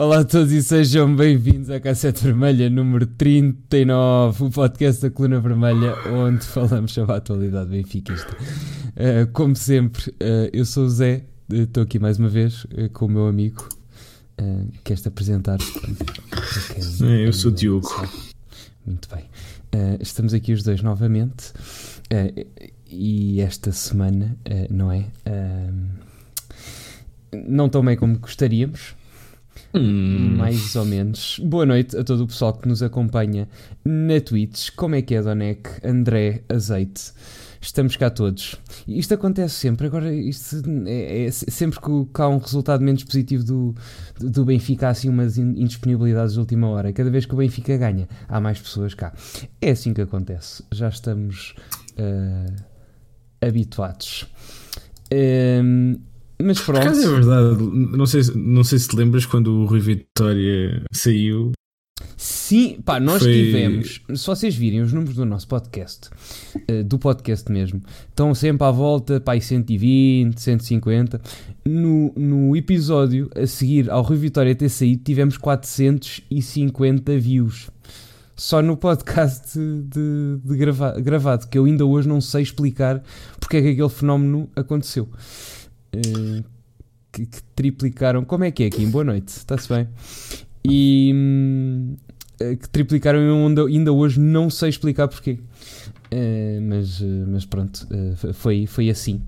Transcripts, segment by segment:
Olá a todos e sejam bem-vindos à Cassete Vermelha número 39, o podcast da Coluna Vermelha, onde falamos sobre a atualidade benfiquista. Uh, como sempre, uh, eu sou o Zé, estou aqui mais uma vez uh, com o meu amigo. Uh, Queres-te apresentar? É, eu sou o Diogo. Muito bem. estamos aqui os dois novamente e esta semana, não é? não tão bem como gostaríamos. Hum. Mais ou menos. Boa noite a todo o pessoal que nos acompanha na Twitch. Como é que é, Donec? André Azeite. Estamos cá todos. Isto acontece sempre. Agora, isto é, é sempre que há um resultado menos positivo do, do Benfica, há assim umas indisponibilidades de última hora. Cada vez que o Benfica ganha, há mais pessoas cá. É assim que acontece. Já estamos uh, habituados. Um, mas pronto. Por é verdade, não sei, não sei se te lembras quando o Rui Vitória saiu. Sim, pá, nós Foi... tivemos. Se vocês virem os números do nosso podcast, uh, do podcast mesmo, estão sempre à volta, pá, 120, 150. No, no episódio a seguir ao Rui Vitória ter saído, tivemos 450 views. Só no podcast de, de grava, gravado, que eu ainda hoje não sei explicar porque é que aquele fenómeno aconteceu. Uh, que, que, triplicaram. Como é que é aqui? Boa noite, está-se bem? E eh, que triplicaram ainda, ainda hoje, não sei explicar porquê. Uh, mas, mas pronto, uh, foi, foi assim.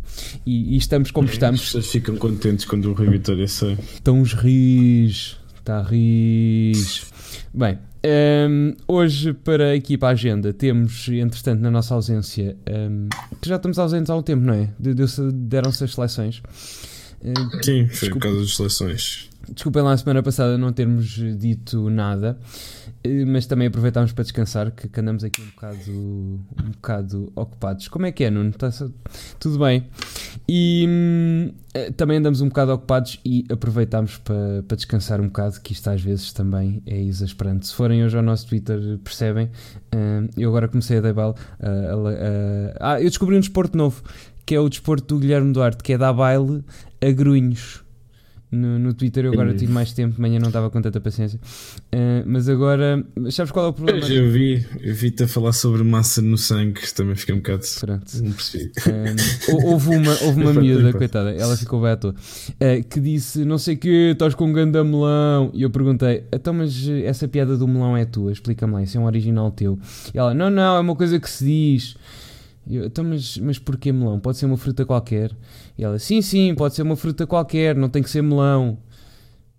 E, e estamos como é, estamos. As pessoas ficam contentes quando o Rui Vitória sai. Estão os ris, está ris. Bem, um, hoje, para a agenda, temos, entretanto, na nossa ausência, um, que já estamos ausentes há um tempo, não é? Deram-se as seleções. Uh, Sim, foi por causa das seleções. Desculpem lá a semana passada não termos dito nada. Eh, mas também aproveitámos para descansar, que, que, andamos aqui um bocado, um bocado ocupados. Como é que é, Nuno? Está tudo bem? E hum, eh, também andamos um bocado ocupados e aproveitámos para, para descansar um bocado, que isto às vezes também é exasperante. Se forem hoje ao nosso Twitter, percebem. Eu agora comecei a dar baile. Uh, ah, eu descobri um desporto novo, que é o desporto do Guilherme Duarte, que é dar baile a grunhos no, no Twitter. Eu agora tive mais tempo, de manhã não estava com tanta paciência. Uh, mas agora, sabes qual é o problema? eu vi, eu vi-te a falar sobre massa no sangue, também fiquei um bocado. Pronto. Não percebi. Uh, houve uma, houve uma miúda, coitada, ela ficou bem à toa, uh, que disse: Não sei o que, estás com um ganda melão. E eu perguntei: Então, mas essa piada do melão é tua? Explica-me lá, isso é um original teu. E ela: Não, não, é uma coisa que se diz. Eu, então, mas, mas porquê melão? Pode ser uma fruta qualquer? E ela, sim, sim, pode ser uma fruta qualquer, não tem que ser melão.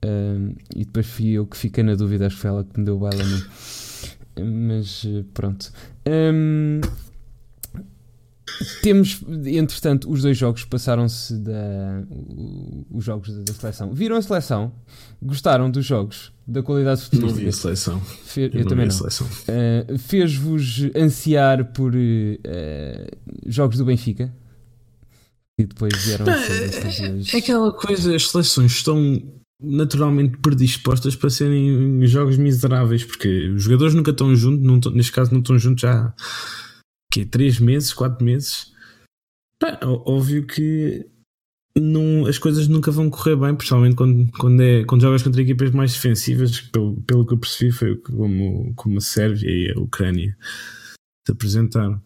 Um, e depois fui eu que fiquei na dúvida, acho que foi ela que me deu o baile a mim. Mas pronto. Um, temos, entretanto, os dois jogos passaram-se da. Os jogos da seleção. Viram a seleção? Gostaram dos jogos? Da qualidade futura? Não vi a seleção. Fe eu, eu também não. Uh, Fez-vos ansiar por uh, jogos do Benfica? E depois vieram é, é aquela coisa, as seleções estão naturalmente predispostas para serem jogos miseráveis, porque os jogadores nunca estão juntos, não, neste caso não estão juntos já que 3 meses, 4 meses. Pá, óbvio que não, as coisas nunca vão correr bem, principalmente quando, quando, é, quando jogas contra equipas mais defensivas, pelo, pelo que eu percebi, foi como, como a Sérvia e a Ucrânia se apresentaram.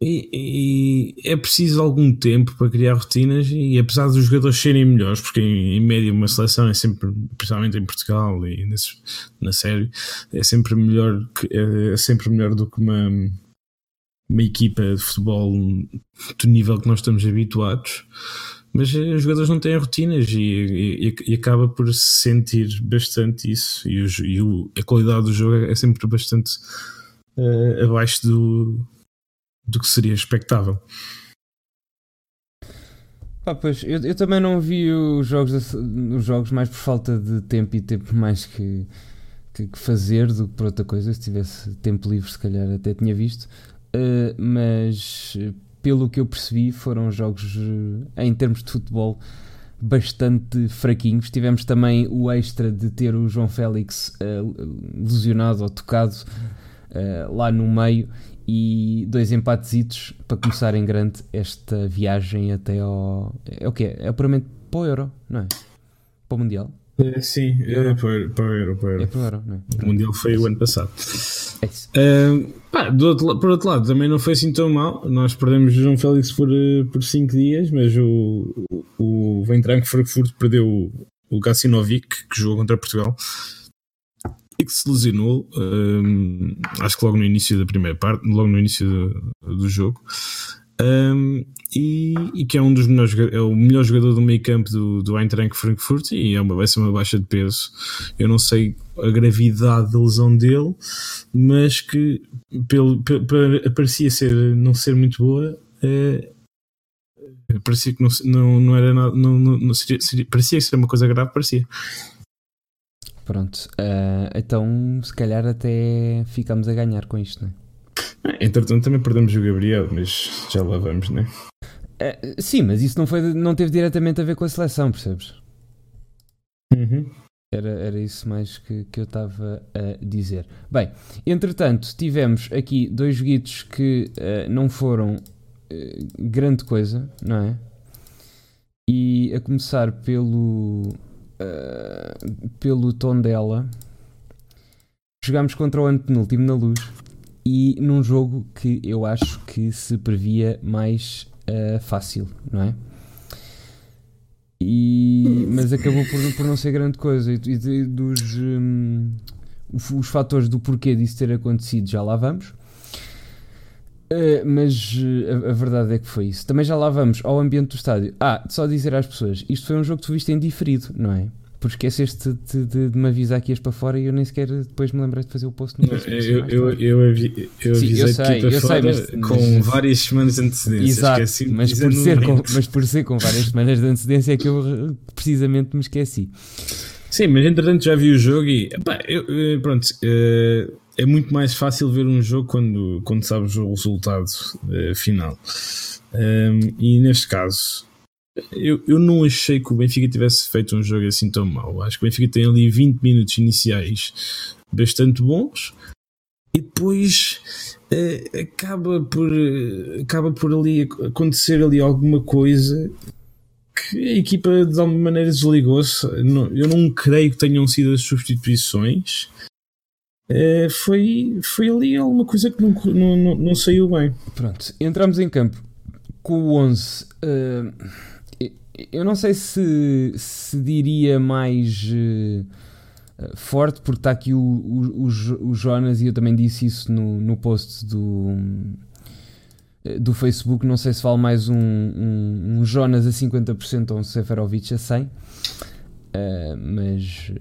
E, e, é preciso algum tempo para criar rotinas e apesar dos jogadores serem melhores, porque em, em média uma seleção é sempre, principalmente em Portugal e nesse, na série, é sempre melhor é, é, sempre melhor do que uma, uma equipa de futebol do nível que nós estamos habituados. Mas os jogadores não têm rotinas e, e, e acaba por se sentir bastante isso. E, e o, a qualidade do jogo é sempre bastante uh, abaixo do, do que seria expectável. Ah, pois, eu, eu, também não vi os jogos, os jogos mais por falta de tempo e tempo mais que, que, que, fazer do que por outra coisa. Se tivesse tempo livre, se calhar até tinha visto. Uh, mas pelo que eu percebi, foram jogos uh, em termos de futebol bastante fraquinhos. Tivemos também o extra de ter o João Félix uh, lesionado ou tocado lá no meio e dois empatezitos para começar em grande esta viagem até ao. É o que é? É puramente para o Euro, não é? Para o Mundial. É, sim, é para, para o Euro. Para o Euro. É para o Euro, não é? O Mundial foi o ano passado. É isso. Uh, pá, outro, por outro lado, também não foi assim tão mal. Nós perdemos o João Félix por 5 por cinco dias, mas o, o, o Frankfurt perdeu o, o Gacinovic, que jogou contra Portugal, e que se lesionou, um, acho que logo no início da primeira parte, logo no início do, do jogo. Um, e, e, que é um dos melhores é o melhor jogador do meio campo do, do Eintracht Frankfurt e é uma, vai ser uma baixa de peso eu não sei a gravidade da lesão dele mas que pelo, pelo, parecia ser, não ser muito boa é, parecia que não, não, não era nada não, não, não seria, seria, parecia ser uma coisa grave parecia pronto uh, então se calhar até ficamos a ganhar com isto não é? Entretanto, também perdemos o Gabriel, mas já lá vamos, né? Uh, sim, mas isso não, foi, não teve diretamente a ver com a seleção, percebes? Uhum. Era, era isso mais que, que eu estava a dizer. Bem, entretanto, tivemos aqui dois joguitos que uh, não foram uh, grande coisa, não é? E a começar pelo, pelo tom dela, jogámos contra o antepenúltimo na luz e num jogo que eu acho que se previa mais uh, fácil, não é? E, mas acabou por, por não ser grande coisa. E, e dos um, os fatores do porquê disso ter acontecido já lá vamos. Uh, mas uh, a, a, verdade é que foi isso. Também já lá vamos ao ambiente do estádio. Ah, só dizer às pessoas: isto foi um jogo que tu viste em diferido, não é? Porque esqueceste de, de, de, me avisar que ias para fora e eu nem sequer depois me lembrei de fazer o post no Facebook. Eu, eu, eu, avi, eu avisei Sim, eu sei, que ia para fora mas, com mas, várias semanas de antecedência. Exato, mas por, ser com, mas por ser com várias semanas de antecedência é que eu precisamente me esqueci. Sim, mas entretanto já vi o jogo e epá, eu, pronto, eh, é muito mais fácil ver um jogo quando, quando sabes o resultado eh, final. Um, e neste caso, eu, eu não achei que o Benfica tivesse feito um jogo assim tão mau. Acho que o Benfica tem ali 20 minutos iniciais bastante bons e depois uh, acaba por uh, acaba por ali acontecer ali alguma coisa que a equipa de alguma maneira desligou-se. Eu não creio que tenham sido as substituições. Uh, foi, foi ali alguma coisa que não, não, não, não, saiu bem. Pronto, entramos em campo com o 11 eu não sei se, se diria mais uh, forte, porque está aqui o, o, o, Jonas e eu também disse isso no, no post do, eh, do Facebook. Não sei se vale mais um, um, um Jonas a 50% ou um Seferovic a 100%, uh, mas,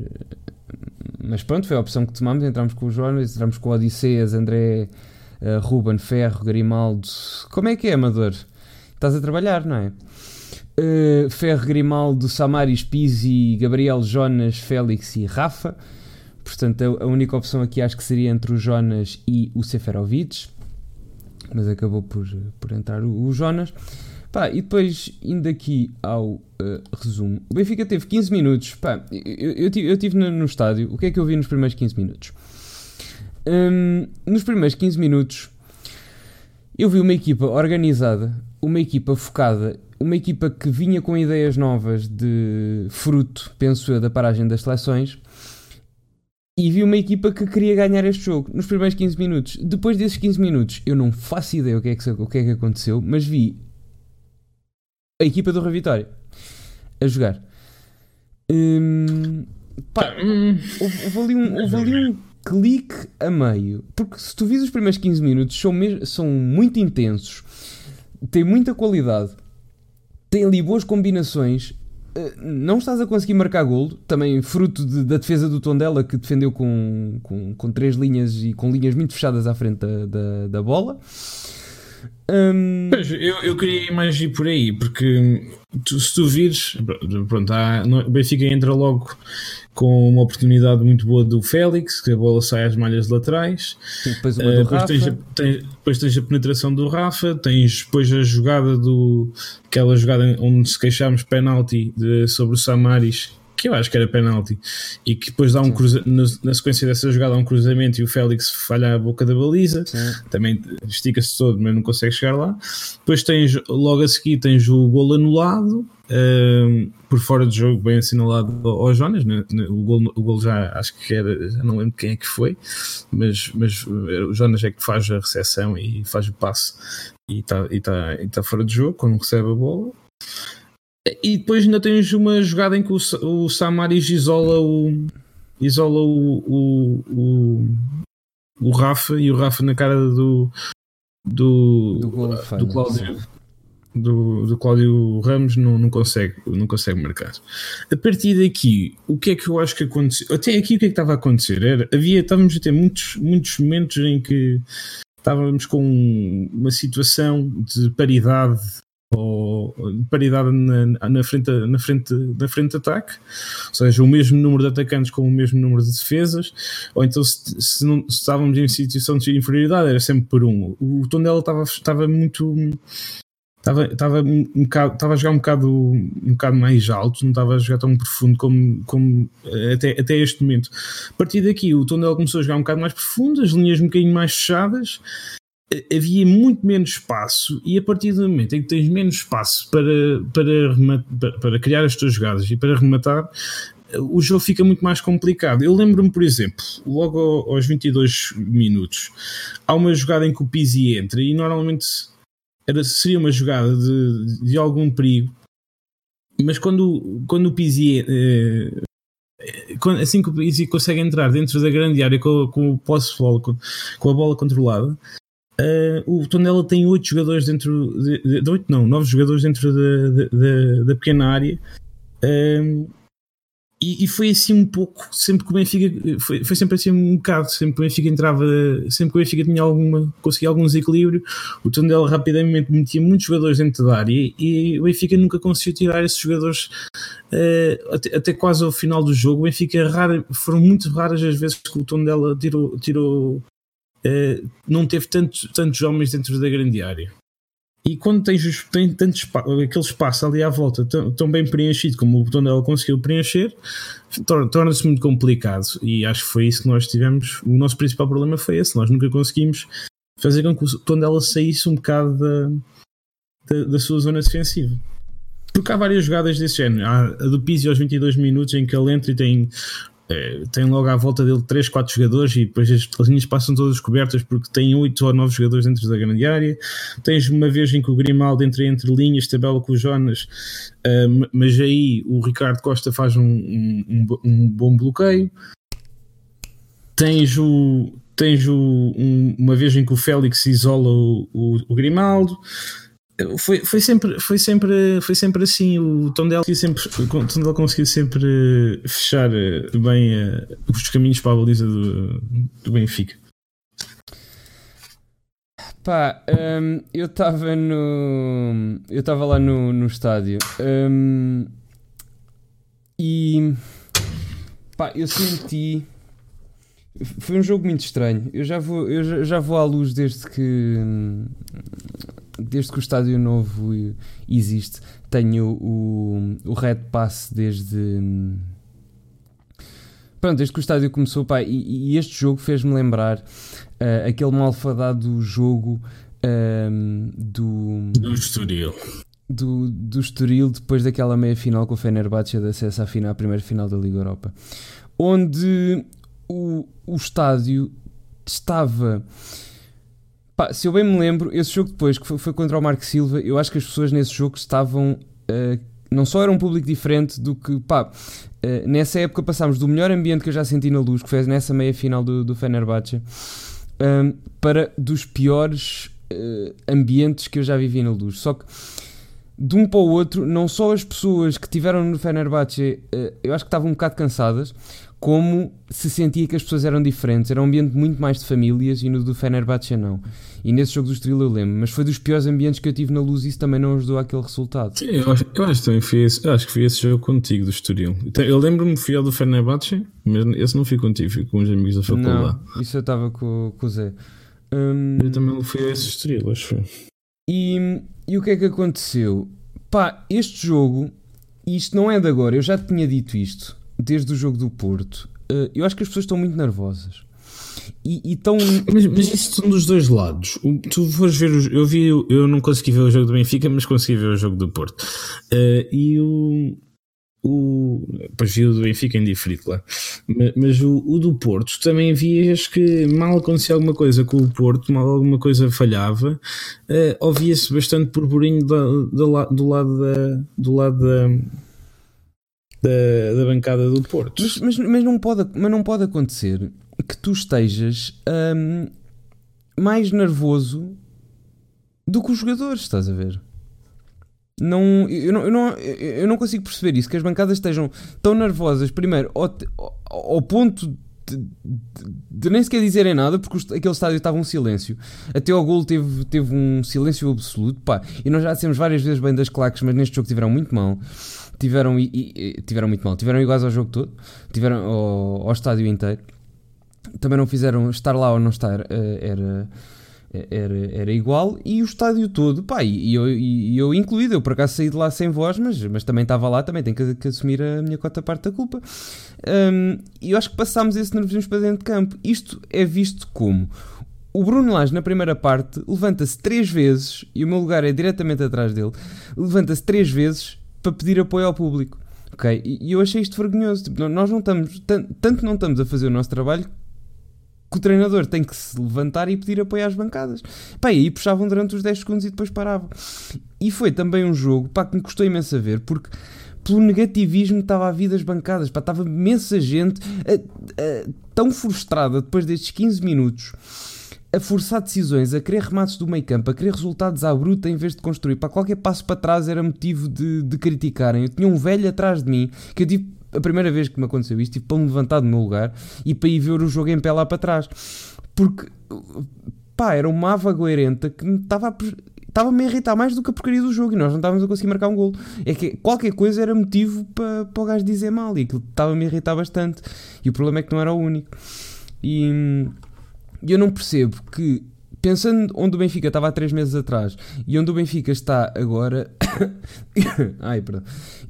mas pronto, foi a opção que tomamos. Entramos com o Jonas, entramos com o Odisseias, André, uh, Ruben, Ferro, Grimaldo. Como é que é, Amador? Estás a trabalhar, não é? Uh, Ferro Grimaldo, Samaris, Pizzi, Gabriel, Jonas, Félix e Rafa. Portanto, a, a, única opção aqui acho que seria entre o Jonas e o Seferovic. Mas acabou por, por entrar o, o Jonas. Pá, e depois, indo aqui ao uh, resumo, o Benfica teve 15 minutos. Pá, eu, eu, eu estive no, no, estádio. O que é que eu vi nos primeiros 15 minutos? Um, nos primeiros 15 minutos, eu vi uma equipa organizada, uma equipa focada uma equipa que vinha com ideias novas de fruto, penso eu, da paragem das seleções. E vi uma equipa que queria ganhar este jogo nos primeiros 15 minutos. Depois desses 15 minutos, eu não faço ideia o que é que, o que, é que aconteceu, mas vi a equipa do Revitória a jogar. Hum, pá, houve, houve, ali um, houve ali um clique a meio. Porque se tu vis os primeiros 15 minutos, são, são muito intensos, têm muita qualidade tem ali boas combinações. Eh, não estás a conseguir marcar golo, também fruto de, da defesa do Tondela que defendeu com, com, com, três linhas e com linhas muito fechadas à frente da, da, da bola. Um... Pois, eu, eu queria ir mais ir por aí, porque tu, se tu vires, pronto, há, o Benfica entra logo com uma oportunidade muito boa do Félix, que a bola sai às malhas laterais. Depois, uh, depois, tens a, tens, depois tens a penetração do Rafa, tens depois a jogada do. aquela jogada onde se queixámos penalti de, sobre o Samaris, que eu acho que era penalti, e que depois dá um cruza, na, sequência dessa jogada há um cruzamento e o Félix falha a boca da baliza, Sim. também estica-se todo, mas não consegue chegar lá. Depois tens, logo a seguir, tens o gol anulado. Uh, por fora de jogo, bem assinalado ao Jonas. Né? O, gol, o gol já acho que era, já não lembro quem é que foi, mas, mas o Jonas é que faz a recepção e faz o passe e está e tá, e tá fora de jogo quando recebe a bola. E depois ainda tens uma jogada em que o, o Samaris isola o isola o, o, o, o Rafa e o Rafa na cara do do, do, do Cláudio do, do Cláudio Ramos não, não, consegue, não consegue marcar. A partir daqui, o que é que eu acho que aconteceu? Até aqui o que é que estava a acontecer? Era, havia, estávamos a ter muitos, muitos momentos em que estávamos com uma situação de paridade ou paridade na, na, frente, na, frente, na frente de ataque, ou seja, o mesmo número de atacantes com o mesmo número de defesas, ou então se, se, não, se estávamos em situação de inferioridade era sempre por um. O Tondela estava, estava muito estava, estava, um bocado, estava a jogar um bocado, um bocado mais alto, não estava a jogar tão profundo como, como até, até este momento. A partir daqui, o Tondela começou a jogar um bocado mais profundo, as linhas um bocadinho mais fechadas, havia muito menos espaço e a partir do momento em que tens menos espaço para, para, para criar as tuas jogadas e para rematar, o jogo fica muito mais complicado. Eu lembro-me, por exemplo, logo aos 22 minutos, há uma jogada em que o Pizzi entra e normalmente era, seria uma jogada de, de algum perigo, mas quando, quando o Pizzi eh, assim que o Pizzi consegue entrar dentro da grande área com, com o posse com, com, a bola controlada, eh, o Tondela tem oito jogadores dentro de, de, oito não, nove jogadores dentro da, pequena área. Eh, e, e, foi assim um pouco, sempre que o Benfica foi, foi sempre assim um bocado, sempre que o Benfica entrava, sempre que o Benfica tinha alguma, conseguia algum desequilíbrio, o Tondela rapidamente metia muitos jogadores dentro da área e, e o Benfica nunca conseguiu tirar esses jogadores uh, até, até, quase ao final do jogo. O Benfica rara, foram muito raras as vezes que o Tondela tirou, tirou uh, não teve tantos, tantos homens dentro da grande área. E quando tens, tens tanto espaço, aquele espaço ali à volta tão, tão bem preenchido como o botão dela conseguiu preencher, torna-se muito complicado. E acho que foi isso que nós tivemos. O nosso principal problema foi esse. Nós nunca conseguimos fazer com que o botão dela saísse um bocado da, da, da sua zona defensiva. Porque há várias jogadas desse género. Há a do Pizzi aos 22 minutos em que ele entra e tem é, tem logo à volta dele 3, 4 jogadores e depois as linhas passam todas cobertas porque tem 8 ou 9 jogadores dentro da grande área. Tens uma vez em que o Grimaldo entra entre linhas, tabela com o Jonas, uh, mas aí o Ricardo Costa faz um, um, um bom bloqueio. Tens o. Tens o, um, uma vez em que o Félix isola o, o, o Grimaldo foi, foi, sempre, foi, sempre, foi sempre assim. O Tondela sempre, o Tondela conseguiu sempre fechar eh, bem uh, os caminhos para a baliza do, do Benfica. Pá, um, eu estava no. Eu estava lá no, no estádio um, e. Pá, eu senti. Foi um jogo muito estranho. Eu já vou, eu já, já vou à luz desde que desde que o estádio novo existe, tenho o, o Red Pass desde. Pronto, desde que o estádio começou, pá, e, e este jogo fez-me lembrar uh, aquele malfadado jogo uh, do. Do Estoril. Do, do Estoril, depois daquela meia final com o Fenerbahçe de acesso à, final, à primeira final da Liga Europa, onde o, o estádio estava Pá, se eu bem me lembro, esse jogo depois, que foi, foi, contra o Marco Silva, eu acho que as pessoas nesse jogo estavam. Uh, não só era um público diferente do que. Pá, uh, nessa época passámos do melhor ambiente que eu já senti na luz, que foi nessa meia final do, do Fenerbahçe, um, ehm, para dos piores uh, ambientes que eu já vivi na luz. Só que de um para o outro, não só as pessoas que tiveram no Fenerbahçe, eu acho que estavam um bocado cansadas, como se sentia que as pessoas eram diferentes. Era um ambiente muito mais de famílias e no do Fenerbahçe não. E nesse jogo do Estrela eu lembro, mas foi dos piores ambientes que eu tive na luz e isso também não ajudou àquele resultado. Sim, eu acho, eu acho que também foi esse, acho que foi esse jogo contigo do Estoril. Então, eu lembro-me fiel do Fenerbahçe, mas esse não fui contigo, fui com os amigos da faculdade. Não, isso eu estava com, com o Zé. Hum, eu também fui a esse Estoril, acho que foi. E, e o que é que aconteceu? Pá, este jogo E isto não é de agora, eu já tinha dito isto desde o jogo do Porto. Uh, eu acho que as pessoas estão muito nervosas. E, e tão... mas, mas isso são dos dois lados. O, tu fores ver, eu vi, eu não consegui ver o jogo do Benfica, mas consegui ver o jogo do Porto. Uh, e o, o. Pois vi o do Benfica em diferido, claro. Mas, mas o, o, do Porto também vias que mal acontecia alguma coisa com o Porto, mal alguma coisa falhava, uh, ouvia-se bastante burburinho do, do, do lado da. Do lado da da, da, bancada do Porto. Mas, mas, mas, não pode, mas não pode acontecer que tu estejas um, mais nervoso do que os jogadores, estás a ver? Não eu, não, eu, não, eu não consigo perceber isso, que as bancadas estejam tão nervosas, primeiro, ao, ao ponto de, de, de, nem sequer dizerem nada, porque aquele estádio estava um silêncio. Até ao gol teve, teve um silêncio absoluto. Pá, e nós já dissemos várias vezes bem das claques, mas neste jogo tiveram muito mal. Tiveram, e, e, tiveram muito mal. Tiveram iguais ao jogo todo, tiveram ao, ao estádio inteiro. Também não fizeram estar lá ou não estar, eh, era era, era igual e o estádio todo, pá, e eu, e eu incluído, eu por acaso saí de lá sem voz, mas, mas também estava lá, também tenho que, que, assumir a minha cota parte da culpa. Um, e eu acho que passámos esse nervosismo para dentro de campo. Isto é visto como o Bruno Lage na primeira parte levanta-se três vezes, e o meu lugar é diretamente atrás dele, levanta-se três vezes para pedir apoio ao público. Ok? E eu achei isto vergonhoso. Tipo, nós não estamos, tanto não estamos a fazer o nosso trabalho que o treinador tem que se levantar e pedir apoio às bancadas. Pá, e aí puxavam durante os 10 segundos e depois paravam. E foi também um jogo pá, que me custou imenso a ver, porque pelo negativismo estava a vir das bancadas, pá, estava imensa gente tão frustrada depois destes 15 minutos a forçar decisões, a querer remates do meio campo, a querer resultados à bruta em vez de construir. Para qualquer passo para trás era motivo de, de criticarem. Eu tinha um velho atrás de mim que eu tive a primeira vez que me aconteceu isto, tive para me levantar do meu lugar e para ir ver o jogo em pé lá para trás. Porque, pá, era uma ava goerenta que me estava a estava-me a irritar mais do que a porcaria do jogo e nós não estávamos a conseguir marcar um gol. É que qualquer coisa era motivo para, para o gajo dizer mal e aquilo estava-me a irritar bastante. E o problema é que não era o único. E eu não percebo que pensando onde o Benfica estava há 3 meses atrás e onde o Benfica está agora, ai, perdão,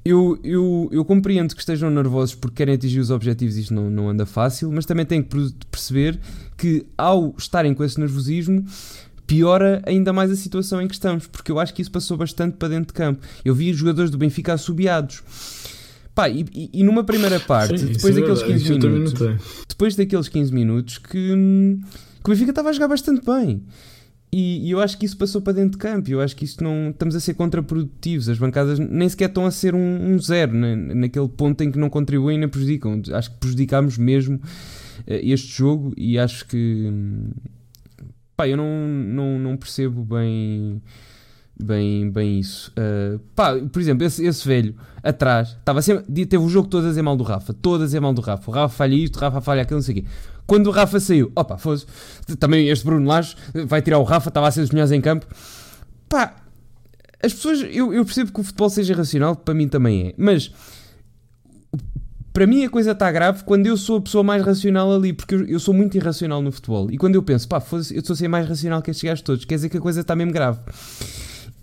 eu, eu, eu compreendo que estejam nervosos porque querem atingir os objetivos e isto não, não anda fácil, mas também têm que perceber que ao estarem com esse nervosismo piora ainda mais a situação em que estamos, porque eu acho que isso passou bastante para dentro de campo. Eu vi os jogadores do Benfica assobiados. Pá, e, e, numa primeira parte, Sim, depois é daqueles 15 minutos, depois daqueles 15 minutos que, que o Benfica estava a jogar bastante bem. E, e, eu acho que isso passou para dentro de campo. Eu acho que isto não. Estamos a ser contraprodutivos. As bancadas nem sequer estão a ser um, um zero, naquele ponto em que não contribuem nem prejudicam. Acho que prejudicámos mesmo uh, este jogo e acho que. Pá, eu não, não, não percebo bem bem, bem isso. Uh, pá, por exemplo, esse, esse velho atrás estava sempre, teve o jogo todo a dizer mal do Rafa, todo a dizer mal do Rafa. O Rafa falha isto, o Rafa falha aquilo, não sei o quê. Quando o Rafa saiu, opa, fosse, também este Bruno Lage vai tirar o Rafa, estava a ser dos melhores em campo. Pá, as pessoas, eu, eu percebo que o futebol seja racional, para mim também é, mas para mim a coisa está grave quando eu sou a pessoa mais racional ali, porque eu, eu sou muito irracional no futebol. E quando eu penso, pá, eu estou a ser mais racional que estes gajos todos, quer dizer que a coisa está mesmo grave.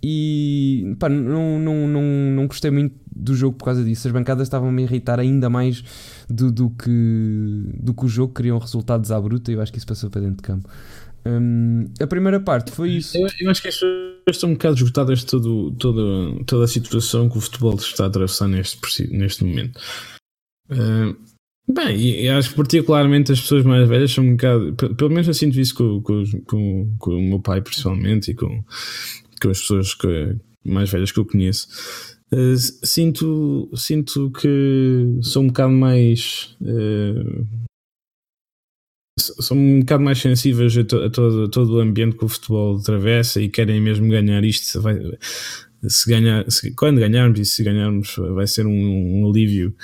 E pá, não, não, não, não gostei muito do jogo por causa disso. As bancadas estavam-me a irritar ainda mais do, do, que, do que o jogo, queriam resultados à bruta e eu acho que isso passou para dentro de campo. Um, a primeira parte foi isso. Eu, eu, acho que as pessoas estão um bocado esgotadas de todo, todo, toda a situação que o futebol está a atravessar neste, neste momento. Uh, bem, e acho que particularmente as pessoas mais velhas são um bocado. Pelo menos eu sinto isso com, com, com, com o meu pai, principalmente, e com, com as pessoas que, mais velhas que eu conheço. Uh, sinto, sinto que sou um bocado mais. Uh, são um bocado mais sensíveis a, to, a, todo, a, todo, o ambiente que o futebol atravessa e querem mesmo ganhar isto. Vai, se ganhar, se, quando ganharmos e se ganharmos, vai ser um, um alívio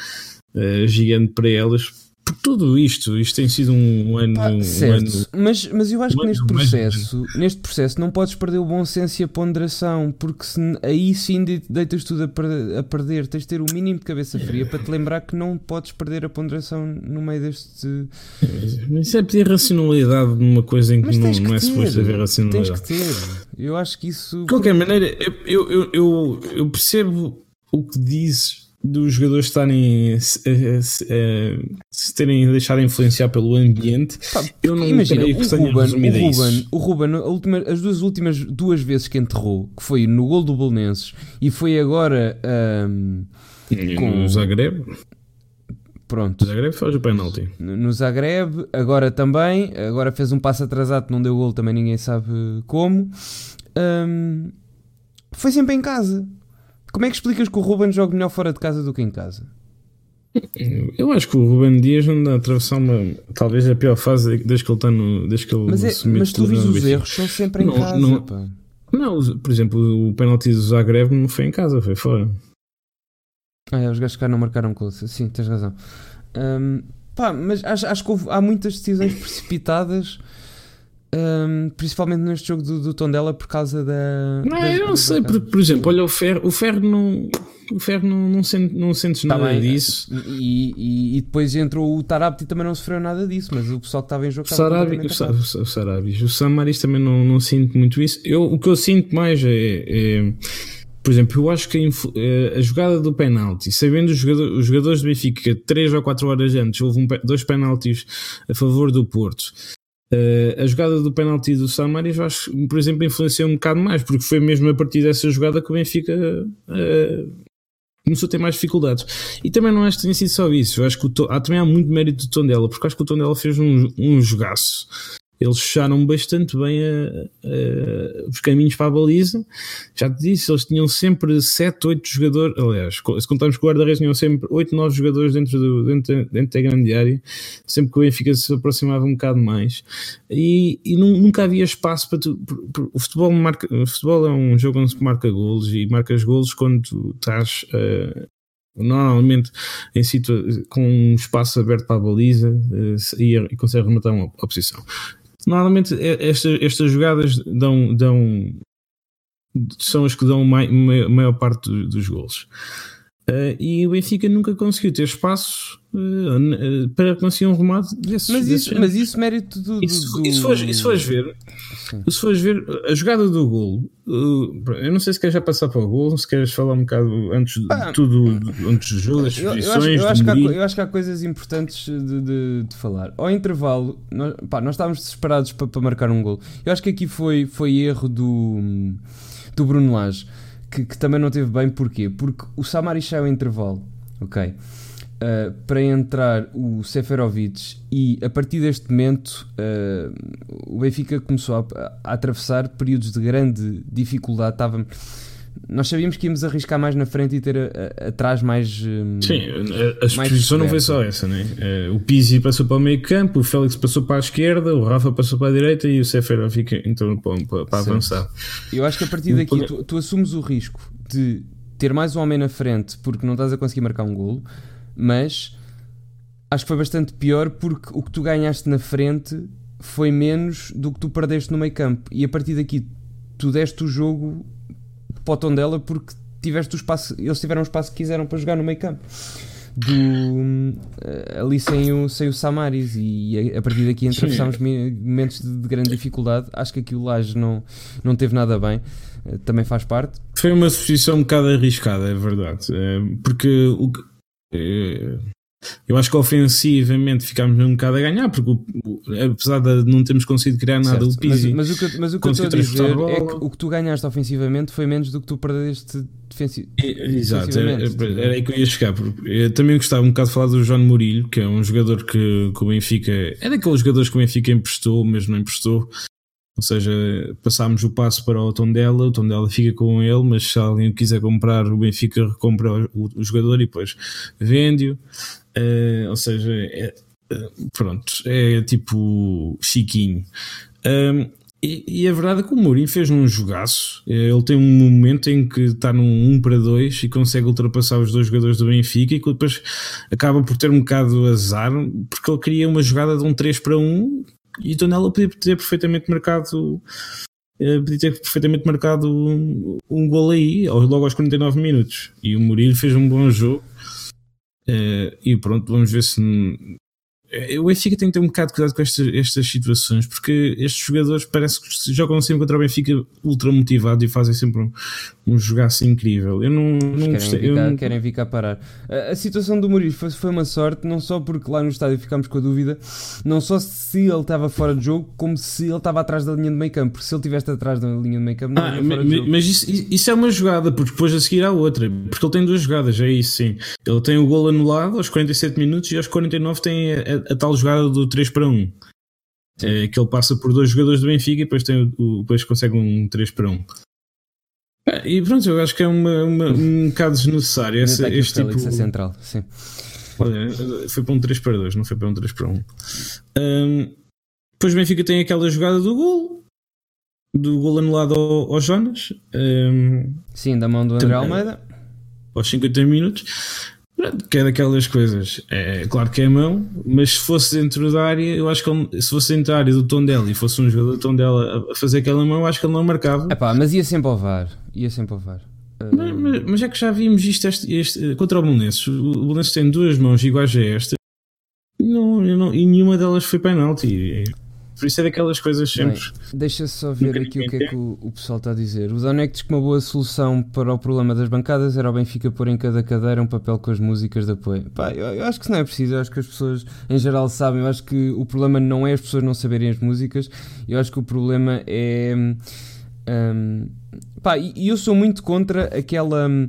uh, gigante para elas por tudo isto, isto tem sido um ano. Ah, certo, um ano, mas, mas eu acho um que neste processo, neste processo não podes perder o bom senso e a ponderação, porque se, aí sim deitas tudo a, per, a, perder. Tens de ter o mínimo de cabeça fria para te lembrar que não podes perder a ponderação no meio deste. Isso é pedir racionalidade numa coisa em que não, que não é suposto haver racionalidade. Tens que ter. Eu acho que isso. De qualquer maneira, eu, eu, eu, eu percebo o que dizes dos jogadores estarem se, se, se terem deixado influenciar pelo ambiente. Eu não imagina, o Ruben, o Ruben, o Ruben última, as duas últimas duas vezes que enterrou, que foi no gol do Bolonenses e foi agora um, com o Zagreb. Pronto. No Zagreb faz o penalti. No Zagreb, agora também. Agora fez um passo atrasado, não deu gol, também ninguém sabe como. Um, foi sempre em casa. Como é que explicas que o Ruben joga melhor fora de casa do que em casa? Eu acho que o Ruben Dias anda a atravessar uma, talvez a pior fase desde que ele está no. Desde que ele mas, é, mas tu vês os erros, são sempre em não, casa. Não, pá. não, por exemplo, o penalti do Zagreb não foi em casa, foi fora. Ah, é, os gajos cá não marcaram gol. Sim, tens razão. Um, pá, mas acho, acho que houve, há muitas decisões precipitadas. Um, principalmente neste jogo do, do Tondela por causa da. Não, da, eu não sei, por, por, exemplo, olha o Ferro, o Ferro não. O Ferro não, não, sente, não sentes tá nada bem, disso. E, e, e, depois entrou o Tarabti e também não sofreu nada disso, mas o pessoal que estava em jogo o Sarabi, o, o, o Sarabis, o Samaris também não, não sinto muito isso. Eu, o que eu sinto mais é, é por exemplo, eu acho que a, eh, a jogada do penalti, sabendo os, jogador, os jogadores do Benfica 3 ou 4 horas antes houve um, dois penaltis a favor do Porto. Uh, a jogada do penalti do Samaris, acho por exemplo, influenciou um bocado mais, porque foi mesmo a partir dessa jogada que o Benfica uh, começou a ter mais dificuldades. E também não acho que tenha sido só isso. Eu acho que o, há, também há muito mérito do Tondela, porque acho que o Tondela fez um, um jogaço eles fecharam bastante bem a, a, os caminhos para a baliza. Já te disse, eles tinham sempre 7, 8 jogadores. Aliás, se contarmos que o guarda-redes tinham sempre 8, 9 jogadores dentro, do, dentro, dentro da grande área, sempre que o Benfica se aproximava um bocado mais. E, e nunca havia espaço para tu. O futebol, marca, o futebol é um jogo onde se marca golos e marcas golos quando estás. Uh, normalmente em situa com um espaço aberto para a baliza uh, e, e consegue rematar uma oposição. Normalmente esta, estas jogadas dão, dão são as que dão mai, maior parte dos gols. Uh, e o Benfica nunca conseguiu ter espaço uh, para conseguir um remate desses. Mas isso, mas isso mérito do. Isso, do... isso, fores, isso fores ver. Sim. Se fores ver a jogada do gol, uh, eu não sei se queres já passar para o gol, se queres falar um bocado antes de ah, tudo, antes do jogo, das posições. Eu, eu, acho, eu, acho há, eu, acho, que há, coisas importantes de, de, de falar. Ao intervalo, nós, pá, nós estávamos desesperados para, para marcar um gol. Eu acho que aqui foi, foi erro do, do Bruno Lage que, que, também não teve bem, porquê? Porque o Samaris saiu em intervalo, ok? Uh, para entrar o Seferovic e a partir deste momento uh, o Benfica começou a, a, atravessar períodos de grande dificuldade. Estava, nós sabíamos que íamos arriscar mais na frente e ter atrás mais. Um, Sim, a, a exposição não foi só essa, né? Uh, o Pizzi passou para o meio campo, o Félix passou para a esquerda, o Rafa passou para a direita e o Seferovic então para, para, para avançar. Eu acho que a partir daqui tu, tu assumes o risco de ter mais um homem na frente porque não estás a conseguir marcar um golo, mas acho que foi bastante pior porque o que tu ganhaste na frente foi menos do que tu perdeste no meio campo e a partir daqui tu deste o jogo para o Tondela porque tiveste o espaço, eles tiveram o espaço que quiseram para jogar no meio campo. Do, eh, ali sem o, sem o Samaris e a, partir daqui atravessámos momentos de, de, grande dificuldade. Acho que aqui o Laje não, não teve nada bem, eh, também faz parte. Foi uma posição um bocado arriscada, é verdade, eh, porque o, eu acho que ofensivamente ficámos um bocado a ganhar, porque apesar de não termos conseguido criar nada, certo. o Pizzi. Mas, mas, o que, mas o que eu estou a dizer a é que o que tu ganhaste ofensivamente foi menos do que tu perdeste defensivamente. Exato, era, era aí que eu ia chegar. Eu também gostava um bocado de falar do João Murilho, que é um jogador que, que o Benfica. É daqueles jogadores que o Benfica emprestou, mas não emprestou. Ou seja, passámos o passo para o Tondela, o Tondela fica com ele, mas se alguém quiser comprar, o Benfica recompra o, o jogador e depois vende-o. Uh, ou seja, é, eh, pronto, é tipo chiquinho. Um, e, e, a verdade é que o Mourinho fez um jogaço. Ele tem um momento em que está num 1 para 2 e consegue ultrapassar os dois jogadores do Benfica e depois acaba por ter um bocado azar porque ele queria uma jogada de um 3 para 1 e o Tonela podia ter perfeitamente marcado eh, podia ter perfeitamente marcado um, um gol aí, logo aos 49 minutos. E o Murilo fez um bom jogo. Uh, e pronto, vamos ver se o Benfica tem que ter um bocado de cuidado com estas, estas situações, porque estes jogadores parece que jogam sempre contra o Benfica ultra motivados e fazem sempre um, um jogaço incrível. Eu não, não querem, gostei. Vir cá, não... querem vir cá parar. A, a situação do Mourinho foi, foi, uma sorte, não só porque lá no estádio ficámos com a dúvida, não só se ele estava fora de jogo, como se ele estava atrás da linha de meio campo. Porque se ele estivesse atrás da linha de meio campo, não ah, mas, mas isso, isso, é uma jogada, porque depois a seguir há outra. Porque ele tem duas jogadas, é isso sim. Ele tem o gol anulado aos 47 minutos e aos 49 tem a, a, a tal jogada do 3 para 1. É, que ele passa por dois jogadores do Benfica e depois, tem o, depois consegue um 3 para 1. E pronto, eu acho que é uma, uma um bocado desnecessário essa, este tipo... central, sim. Olha, foi para um 3 para 2, não foi para um 3 para 1. Um, depois Benfica tem aquela jogada do gol, do gol anulado ao, ao Jonas. Um, sim, da mão do André Almeida. Aos 50 minutos. Que é daquelas coisas. É claro que é a mão, mas se fosse dentro da área, eu acho que ele, se fosse dentro da área do tom dela e fosse um jogador do tom dela a fazer aquela mão, eu acho que ele não marcava. Epá, mas ia sempre ao VAR. Ia sempre ao VAR. Mas, mas, mas, é que já vimos isto este, este, contra o Belenenses. O Belenenses tem duas mãos iguais a esta não, não, e nenhuma delas foi penalti. Por isso é daquelas coisas sempre. Deixa só ver aqui o que é que o, o, pessoal está a dizer. O Zanetti diz que uma boa solução para o problema das bancadas era o Benfica pôr em cada cadeira um papel com as músicas de apoio. Pá, eu, eu, acho que isso não é preciso. Eu acho que as pessoas em geral sabem. Eu acho que o problema não é as pessoas não saberem as músicas. Eu acho que o problema é. Um, pá, e eu sou muito contra aquela. Um,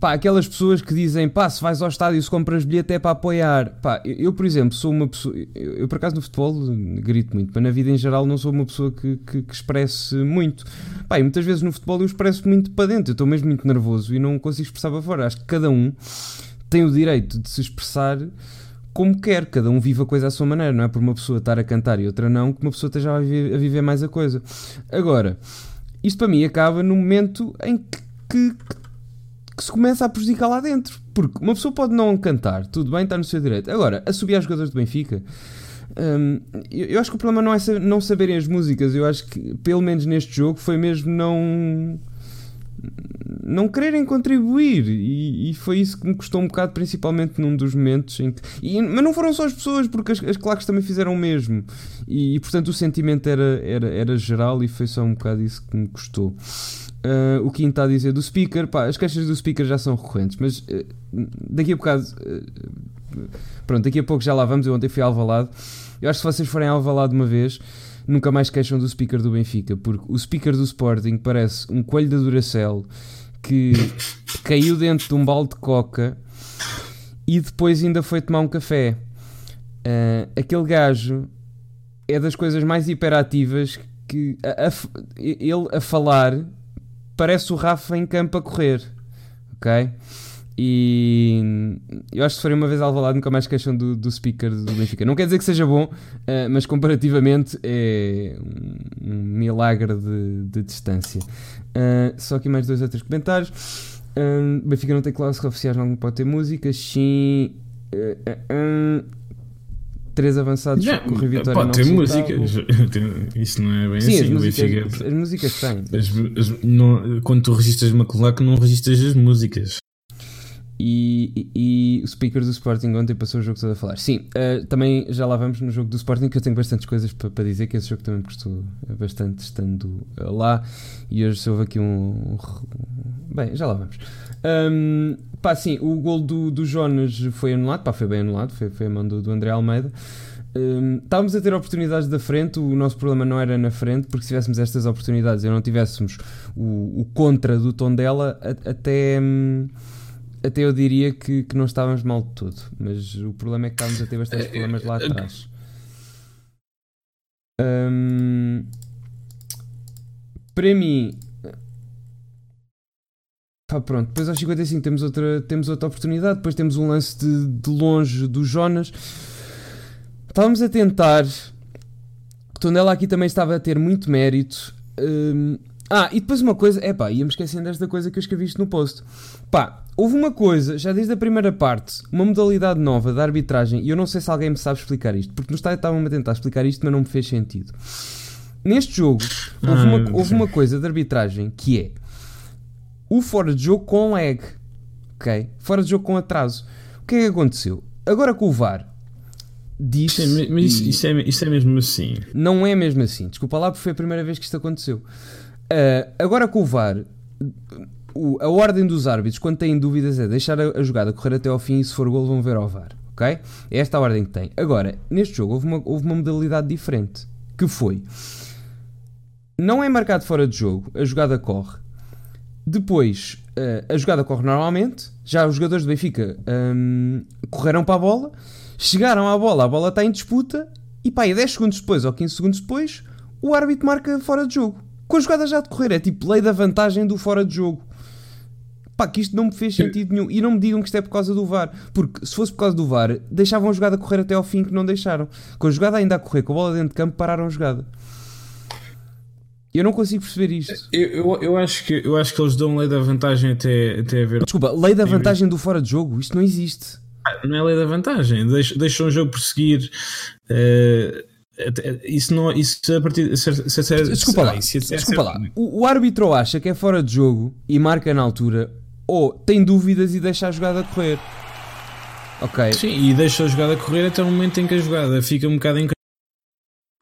pá, aquelas pessoas que dizem, pá, se vais ao estádio, se compras bilhete é para apoiar. Pá, eu, por exemplo, sou uma pessoa, eu, eu, por acaso no futebol grito muito, mas na vida em geral não sou uma pessoa que, que, que expresse muito. Pá, e muitas vezes no futebol eu expresso muito para dentro, eu estou mesmo muito nervoso e não consigo expressar para fora. Acho que cada um tem o direito de se expressar como quer, cada um vive a coisa à sua maneira, não é por uma pessoa estar a cantar e outra não, que uma pessoa esteja a viver, a viver mais a coisa. Agora, isto para mim acaba no momento em que, que se começa a prejudicar lá dentro. Porque uma pessoa pode não cantar, tudo bem, está no seu direito. Agora, a subir aos jogadores do Benfica, hum, eu, eu, acho que o problema não é não saberem as músicas. Eu acho que, pelo menos neste jogo, foi mesmo não. Não quererem contribuir, e, e foi isso que me custou um bocado, principalmente num dos momentos em que. E, mas não foram só as pessoas, porque as, as claques também fizeram o mesmo, e, e portanto o sentimento era, era, era geral, e foi só um bocado isso que me custou. Uh, o Quinto está a dizer do speaker, pá, as queixas do speaker já são recorrentes, mas uh, daqui a bocado, uh, pronto, daqui a pouco já lá vamos. Eu ontem fui Alvalade. Eu acho que se vocês forem Alvalade uma vez, nunca mais queixam do speaker do Benfica, porque o speaker do Sporting parece um coelho da Duracell que caiu dentro de um balde de coca e depois ainda foi tomar um café. aquele gajo é das coisas mais hiperativas que a, a, ele a falar parece o Rafa em campo a correr, ok? E eu acho que se uma vez ao lado nunca mais queixam do, do speaker do Benfica. Não quer dizer que seja bom, uh, mas comparativamente é um, milagre de, de distância. Uh, só aqui mais dois ou três comentários. Uh, Benfica não tem cláusicas oficiais, não pode ter músicas. Sim. Uh, três avançados já, com Rui Vitória pode ter músicas isso não é bem Sim, assim as músicas, as músicas têm as, as, não, quando tu registras claque não registras as músicas e, e, e, o speaker do Sporting ontem passou o jogo todo a falar. Sim, uh, também já lá vamos no jogo do Sporting, que eu tenho bastantes coisas para, para dizer, que esse jogo também me custou bastante estando lá. E hoje houve aqui um. Bem, já lá vamos. Um, pá, sim, o gol do, do Jonas foi anulado, pá, foi bem anulado, foi, foi a mão do, do André Almeida. Um, estávamos a ter oportunidades da frente, o nosso problema não era na frente, porque se tivéssemos estas oportunidades e não tivéssemos o, o contra do tom dela, até. Um, até eu diria que, que não estávamos mal de tudo, mas o problema é que estávamos a ter bastantes é, problemas lá é, atrás. Um, para mim, pá, pronto, depois aos 55 temos outra, temos outra oportunidade, depois temos um lance de, de longe do Jonas. Estávamos a tentar. Tondela aqui também estava a ter muito mérito. Um, ah, e depois uma coisa, é pá, ia-me esquecendo desta coisa que eu escrevi isto no post. Pá, houve uma coisa, já desde a primeira parte, uma modalidade nova da arbitragem, e eu não sei se alguém me sabe explicar isto, porque no estádio estavam a tentar explicar isto, mas não me fez sentido. Neste jogo, houve uma, houve uma coisa de arbitragem que é o fora de jogo com lag, ok? Fora de jogo com atraso. O que é que aconteceu? Agora com o VAR, disse. Sim, mas isso, isso, é, isso é mesmo assim. Não é mesmo assim. Desculpa lá, porque foi a primeira vez que isto aconteceu. Uh, agora com o VAR, o, a ordem dos árbitros, quando têm dúvidas, é deixar a, a, jogada correr até ao fim e se for gol vão ver ao VAR. Ok? É esta a ordem que tem. Agora, neste jogo houve uma, houve uma modalidade diferente. Que foi. Não é marcado fora de jogo, a jogada corre. Depois, uh, a jogada corre normalmente. Já os jogadores do Benfica um, correram para a bola, chegaram à bola, a bola está em disputa. E pá, e 10 segundos depois ou 15 segundos depois, o árbitro marca fora de jogo com a jogada já a decorrer. É tipo lei da vantagem do fora de jogo. Pá, que isto não me fez sentido nenhum. E não me digam que isto é por causa do VAR. Porque se fosse por causa do VAR, deixavam a jogada correr até ao fim que não deixaram. Com a jogada ainda a correr, com a bola dentro de campo, pararam a jogada. Eu não consigo perceber isto. Eu, eu, eu, acho, que, eu acho que eles dão lei da vantagem até, até a ver. Desculpa, lei da vantagem do fora de jogo? Isto não existe. Ah, não é lei da vantagem. Deixam, deixam o jogo prosseguir. Uh, isso não. Isso a partir. Se, se, se, desculpa lá. Se, desculpa lá. O, o árbitro acha que é fora de jogo e marca na altura, ou tem dúvidas e deixa a jogada correr. Ok. Sim, e deixa a jogada correr até o momento em que a jogada fica um bocado em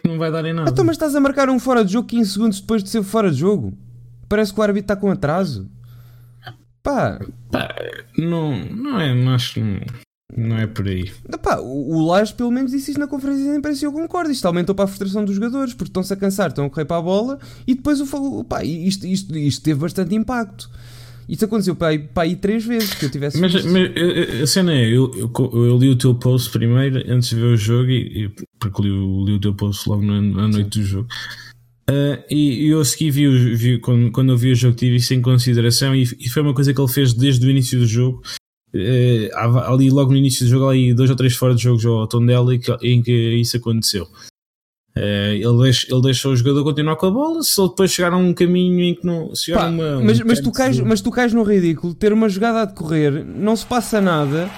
não vai dar em nada. Então, mas estás a marcar um fora de jogo 15 segundos depois de ser fora de jogo? Parece que o árbitro está com atraso. Pá. Pá não, não é, mas não é por aí. Epá, o, o Lage pelo menos disse isso na conferência de imprensa e eu concordo. Isto aumentou para a frustração dos jogadores porque estão-se a cansar, estão a correr para a bola e depois o, pá, isto, isto, isto teve bastante impacto. Isto aconteceu para aí, para aí três vezes que eu tivesse. Mas, mas a cena é: eu, eu, eu, li o teu post primeiro antes de ver o jogo, e, porque li, li o teu post logo na, na noite Sim. do jogo. Uh, e, e eu a seguir vi, vi quando, quando eu vi o jogo, tive isso em consideração, e, e foi uma coisa que ele fez desde o início do jogo eh, ali logo no início do jogo, ali dois ou três fora de jogo ao Tondela em que isso aconteceu. Eh, ele, deixa, ele deixa o jogador continuar com a bola. Se ele depois chegar a um caminho em que não. Pá, uma, mas, mas, tu cais, mas tu cais no ridículo ter uma jogada a decorrer, não se passa nada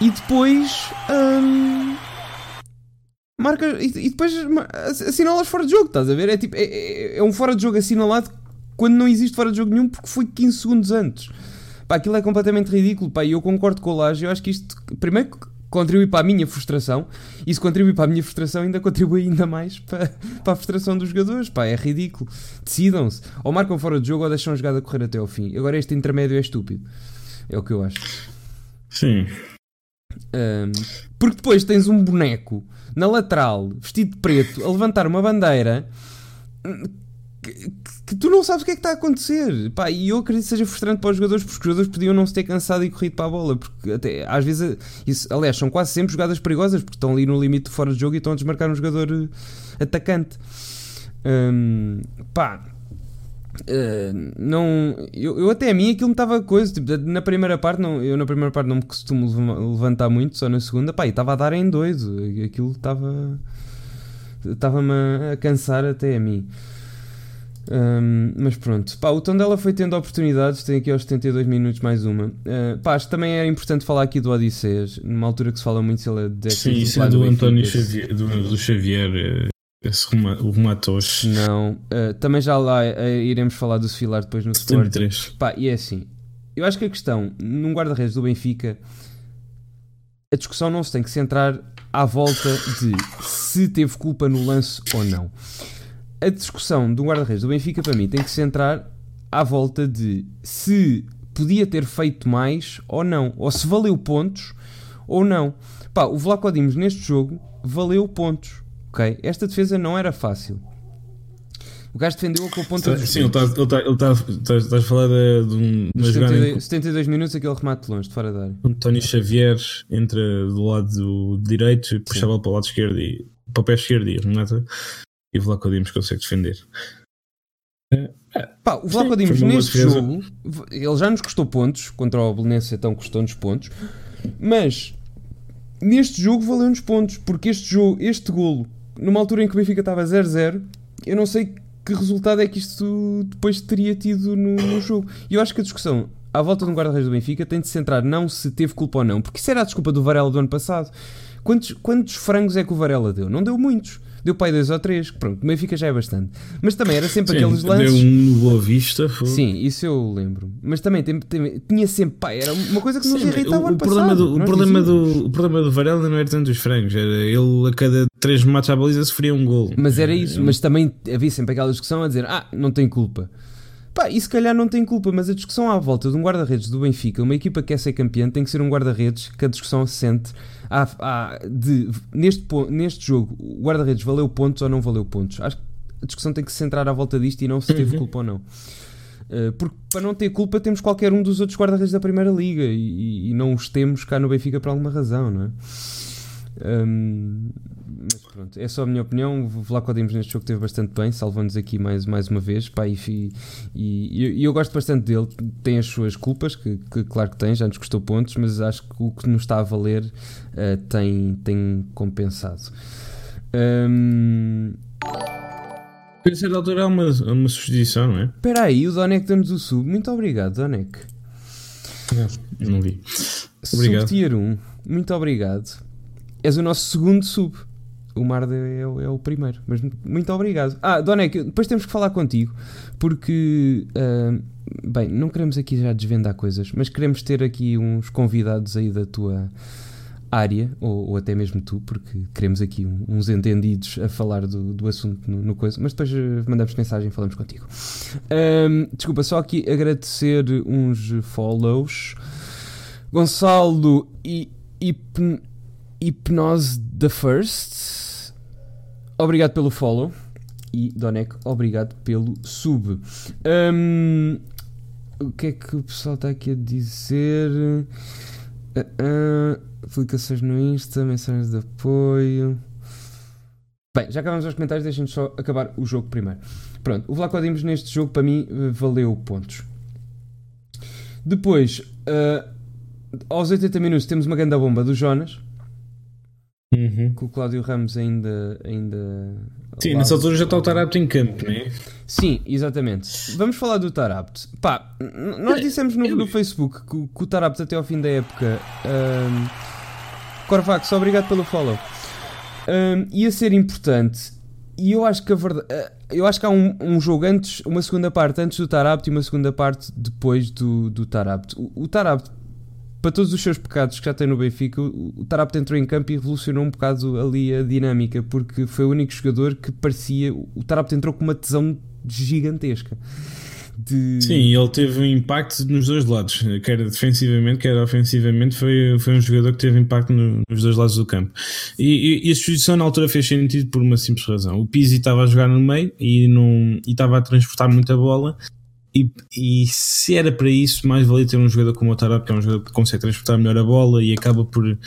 e depois. Hum, marca e, e, depois assinalas fora de jogo, estás a ver? É, tipo, é, é, é um fora de jogo assinalado quando não existe fora de jogo nenhum porque foi 15 segundos antes. Pá, aquilo é completamente ridículo, pá, e eu concordo com o Laje, eu acho que isto, primeiro, contribui para a minha frustração, e se contribui para a minha frustração, ainda contribui ainda mais para, para a frustração dos jogadores, pá, é ridículo. Decidam-se, ou marcam fora de jogo ou deixam a jogada correr até ao fim. Agora este intermédio é estúpido, é o que eu acho. Sim. Um, porque depois tens um boneco na lateral, vestido de preto, a levantar uma bandeira que, que, tu não sabes o que é que está a acontecer. Pá, e eu acredito que seja frustrante para os jogadores, porque os jogadores podiam não se ter cansado e corrido para a bola. Porque até, às vezes, isso, aliás, são quase sempre jogadas perigosas, porque estão ali no limite de fora de jogo e estão a desmarcar um jogador uh, atacante. Um, pá. Uh, não, eu, eu, até a mim aquilo me estava coisa, tipo, na primeira parte, não, eu na primeira parte não me costumo levantar muito, só na segunda, pá, estava a dar em dois, aquilo estava estava-me a cansar até a mim. Um, mas pronto, pá, o Tondela foi tendo oportunidades, tem aqui aos 72 minutos mais uma. Uh, pá, acho que também é importante falar aqui do Odisseias, numa altura que se fala muito se ele é de Sim, isso é do, do António Xavier, do, do Xavier, eh, esse o Matos. Não, uh, também já lá uh, iremos falar do Sefilar depois no 73. Sport. Pá, e é assim, eu acho que a questão, num guarda-redes do Benfica, a discussão não se tem que centrar à volta de se teve culpa no lance ou não a discussão do guarda-redes do Benfica, para mim, tem que se centrar à volta de se podia ter feito mais ou não, ou se valeu pontos ou não. Pá, o Vlaco Dimos neste jogo valeu pontos, ok? Esta defesa não era fácil. O gajo defendeu com o ponto de Sim, ele está ele tá, tá, tá, a falar de, de um, uma 72, 72 minutos aquele remate de longe, de fora da área. António Xavier entra do lado direito e puxava para o lado esquerdo e para o pé esquerdo e remata e o Vlaco Dimos consegue defender. Pá, o Vlaco Dimos neste jogo ele já nos custou pontos contra o Belenense então custou-nos pontos mas neste jogo valeu-nos pontos porque este jogo, este golo numa altura em que o Benfica estava 0-0 eu não sei que resultado é que isto depois teria tido no, no jogo e eu acho que a discussão à volta de um guarda-redes do Benfica tem de se centrar não se teve culpa ou não, porque isso era a desculpa do Varela do ano passado. Quantos, quantos frangos é que o Varela deu? Não deu muitos. Deu pai dois ou três, pronto, o Benfica já é bastante. Mas também era sempre Sim, aqueles lances. Deu um no Boa Vista. Foi... Sim, isso eu lembro. Mas também tem, tem, tinha sempre pai, era uma coisa que nos Sim, irritava o, ano problema passado, do, o, problema do, o problema do Varela não era tanto os frangos, era ele a cada três matos à baliza sofria um gol. Mas era isso, mas também havia sempre aquela discussão a dizer: ah, não tem culpa. Pá, e se calhar não tem culpa, mas a discussão à volta de um guarda-redes do Benfica, uma equipa que quer ser campeã, tem que ser um guarda-redes que a discussão se sente à, à, de, neste, neste jogo, o guarda-redes valeu pontos ou não valeu pontos. Acho que a discussão tem que se centrar à volta disto e não se teve uhum. culpa ou não. Uh, porque para não ter culpa temos qualquer um dos outros guarda-redes da Primeira Liga e, e, não os temos cá no Benfica por alguma razão, não é? Um, mas pronto, é só a minha opinião. O Vlaco Dimos neste jogo teve bastante bem, salvando-nos aqui mais, mais uma vez. Pá, e, e, e, eu gosto bastante dele. Tem as suas culpas, que, que, claro que tem, já nos custou pontos, mas acho que o que nos está a valer uh, tem, tem compensado. Um... A certa altura é uma, uma sugestão, não é? Espera aí, o Donek deu-nos o sub. Muito obrigado, Donek. Não, não vi. Obrigado. Sub tier 1. Muito obrigado. És o nosso segundo sub. O Marda é, é, o primeiro. Mas muito obrigado. Ah, Donek, depois temos que falar contigo. Porque, uh, bem, não queremos aqui já desvendar coisas, mas queremos ter aqui uns convidados aí da tua área, ou, ou até mesmo tu, porque queremos aqui uns entendidos a falar do, do assunto no, no, coisa. Mas depois eh, mandamos mensagem e falamos contigo. Um, desculpa, só aqui agradecer uns follows. Gonçalo e Hipn Hipnose the First. Obrigado pelo follow. E Donek, obrigado pelo sub. Um, o que é que o pessoal está aqui a dizer? Uh, uh, no Insta, mensagens de apoio. Bem, já acabamos os comentários, deixem-nos só acabar o jogo primeiro. Pronto, o Vlaco Dimos neste jogo para mim valeu pontos. Depois, uh, aos 80 minutos, temos uma grande bomba do Jonas Uhum. Que o Cláudio Ramos ainda. ainda Sim, nessa altura já está o Tarapto em campo, não é? Sim, exatamente. Vamos falar do Tarapto. Pá, nós dissemos no, no Facebook que, que, o Tarapto até ao fim da época. Um, Corvax, obrigado pelo follow. Um, ia ser importante. E eu acho que a verdade. Eh, eu acho que há um, um jogo antes, uma segunda parte antes do Tarapto e uma segunda parte depois do, do Tarapto. O, o Tarapto para todos os seus pecados que já tem no Benfica, o Tarapte entrou em campo e revolucionou um bocado ali a dinâmica, porque foi o único jogador que parecia. O Tarapte entrou com uma tesão gigantesca. De... Sim, ele teve um impacto nos dois lados, quer defensivamente, quer ofensivamente. Foi, foi um jogador que teve impacto no, nos dois lados do campo. E, e, e a substituição na altura fez sentido por uma simples razão: o Pizzi estava a jogar no meio e, não, e estava a transportar muita bola e, e, se era para isso, mais valia ter um jogador como o Tarap, que é um jogador que consegue transportar melhor a bola e acaba por.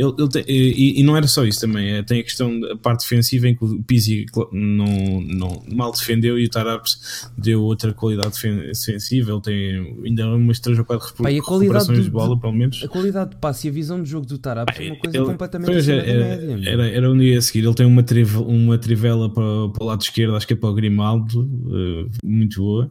Ele, ele tem, e, e, não era só isso também, é, tem a questão da parte defensiva em que o Pizzi não, não, mal defendeu e o Taraps deu outra qualidade defensiva. Ele tem ainda umas 3 ou 4 Pai, recuperações de bola, pelo menos. A qualidade de passe e a visão de jogo do Taraps é uma coisa ele, completamente pois, era, era, era, era um a seguir. Ele tem uma, trivela, uma trivela para, para o lado esquerdo, acho que é para o Grimaldo, uh, muito boa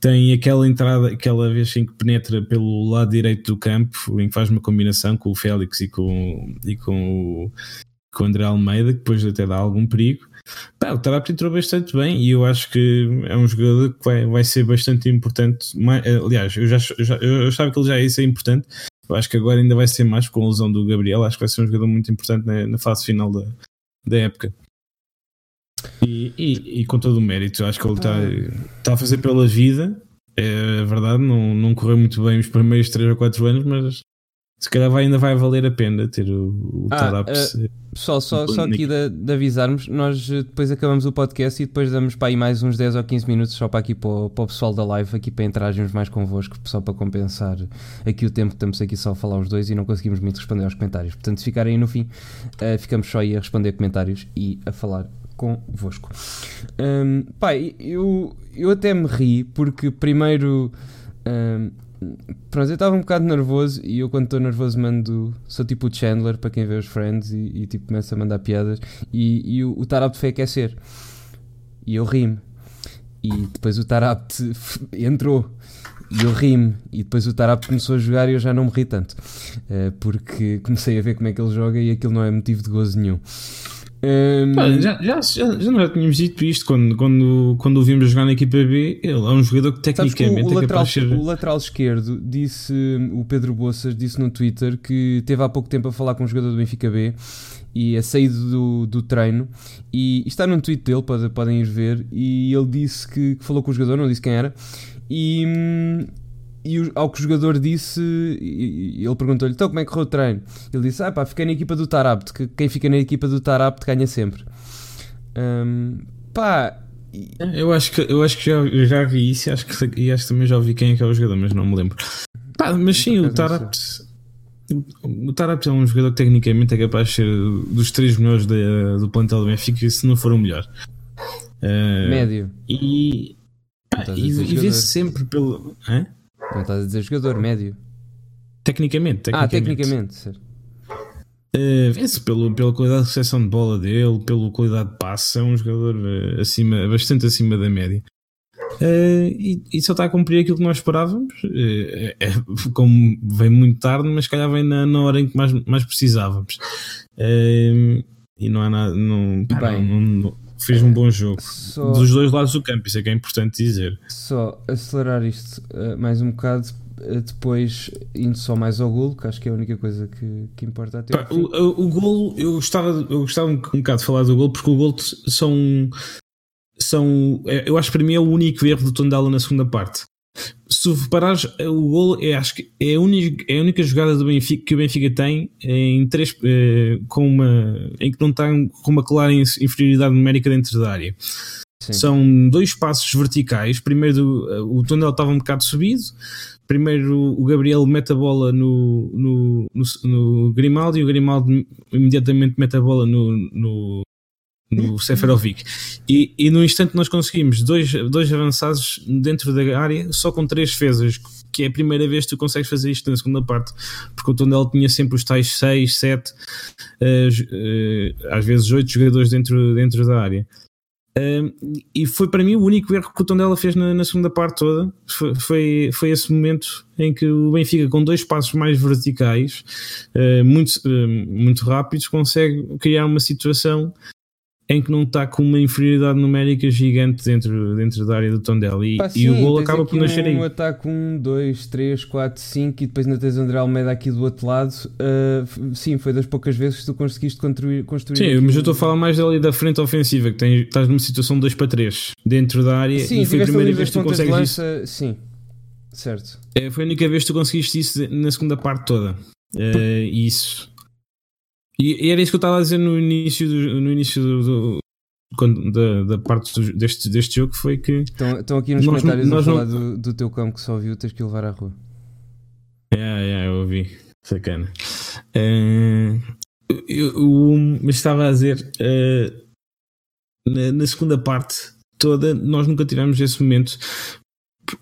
tem aquela entrada, aquela vez em que penetra pelo lado direito do campo, em que faz uma combinação com o Félix e com, e com, o, com André Almeida, que depois até dá algum perigo. Pá, o Tarapti entrou bastante bem e eu acho que é um jogador que vai, vai ser bastante importante. aliás, eu já, já eu achava que ele já ia ser importante. Eu acho que agora ainda vai ser mais com a lesão do Gabriel. Acho que vai ser um jogador muito importante na, na fase final da, da época. E, e, e, com todo o mérito, acho que ele está tá a fazer pela vida. É verdade, não, não correu muito bem os primeiros 3 ou 4 anos, mas se calhar vai, ainda vai valer a pena ter o, o ah, Uh, pessoal, só, só aqui de, de, avisarmos, nós eh, depois acabamos o podcast e depois damos para aí mais uns 10 ou 15 minutos só para aqui para o, para o pessoal da live, aqui para interagirmos mais convosco, só para compensar aqui o tempo que estamos aqui só a falar os dois e não conseguimos muito responder aos comentários. Portanto, se ficarem aí no fim, uh, ficamos só aí a responder comentários e a falar convosco. Um, pai, eu, eu até me ri porque primeiro. Um, pronto, eu estava um bocado nervoso e eu quando estou nervoso mando. Sou tipo o Chandler para quem vê os Friends e, e tipo começa a mandar piadas e, e o, o Tarapte foi aquecer. E eu ri-me. E depois o Tarapte entrou. e eu ri-me. E depois o Tarap começou a jogar e eu já não me ri tanto. Uh, porque comecei a ver como é que ele joga e aquilo não é motivo de gozo nenhum. Um... Já, já, já, já não tínhamos dito isto quando, quando, quando o vimos jogar na equipa B. Ele é um jogador que tecnicamente que o, o é lateral, ser... O lateral esquerdo disse, o Pedro Boças disse no Twitter que teve há pouco tempo a falar com um jogador do Benfica B e a saído do, do treino e está num tweet dele, pode, podem ir ver. E ele disse que, que falou com o jogador, não disse quem era, e. E ao que o jogador disse, ele perguntou-lhe: então como é que correu o treino? Ele disse: ah pá, fiquei na equipa do Tarabt, que quem fica na equipa do Tarabt ganha sempre. Um, pá. Eu acho que, eu acho que já, já vi isso e acho, que, e acho que também já ouvi quem é que é o jogador, mas não me lembro. Pá, mas sim, o Tarabt. O Tarabt é um jogador que tecnicamente é capaz de ser dos três melhores de, do plantel do Benfica, se não for o melhor. Uh, Médio. E, e, e vê-se sempre pelo. Hã? Não estás a dizer jogador médio. Tecnicamente, tecnicamente. Ah, tecnicamente, certo. Uh, Vê-se pelo, pela qualidade de recepção de bola dele, pela qualidade de passe, é um jogador uh, acima, bastante acima da média. Uh, e, e, só está a cumprir aquilo que nós esperávamos. Uh, é, como vem muito tarde, mas calhar vem na, na hora em que mais, mais precisávamos. Uh, e não há nada. Não, Bem, não, não, fez um bom jogo. Só, Dos dois lados do campo, isso é que é importante dizer. Só acelerar isto uh, mais um bocado, uh, depois indo só mais ao golo, que acho que é a única coisa que, que importa até. Pá, o, o, o golo, eu gostava, eu gostava um, um bocado de falar do golo, porque o golo são. são é, eu acho que para mim é o único erro do Tondela na segunda parte se reparares, o gol é, acho que é a, única, é a única jogada do Benfica que o Benfica tem em, três, eh, com uma, em que não está com uma clara inferioridade numérica dentro da área. Sim. São dois passos verticais. Primeiro, o túnel estava um bocado subido. Primeiro, o Gabriel mete a bola no, no, no, no Grimaldi e o Grimaldi imediatamente mete a bola no, no, no Seferovic. E, e no instante nós conseguimos dois, dois avançados dentro da área, só com três defesas, que é a primeira vez que tu consegues fazer isto na segunda parte, porque o Tondela tinha sempre os tais 6, 7, uh, uh, às vezes 8 jogadores dentro, dentro da área. E foi para mim o único erro que o Tondela fez na, na segunda parte toda. Foi, foi, foi, esse momento em que o Benfica, com dois passos mais verticais, uh, muito, muito rápidos, consegue criar uma situação em que não está com uma inferioridade numérica gigante dentro, dentro da área do Tondela e, Pá, sim, e o gol acaba por nascer um aí. Um ataque 1, 2, 3, 4, 5 e depois ainda tens André Almeida aqui do outro lado. Uh, sim, foi das poucas vezes que tu conseguiste construir. construir sim, mas eu estou a falar mais ali da frente ofensiva, que tens, estás numa situação de 2 para 3 dentro da área sim, e foi a primeira vez que tu consegues lança, isso. Sim, certo. É, foi a única vez que tu conseguiste isso na segunda parte toda. Uh, isso. E, e, era isso que eu estava a dizer no início do, no início do, do quando, da, da parte deste, deste jogo foi que. Estão, estão aqui nos nós, comentários nós a falar não... do, do teu campo que só viu, tens que levar à rua. É, é, eu ouvi. Sacana. Uh, eu, eu, mas estava a dizer, uh, na, na, segunda parte toda, nós nunca tivemos esse momento.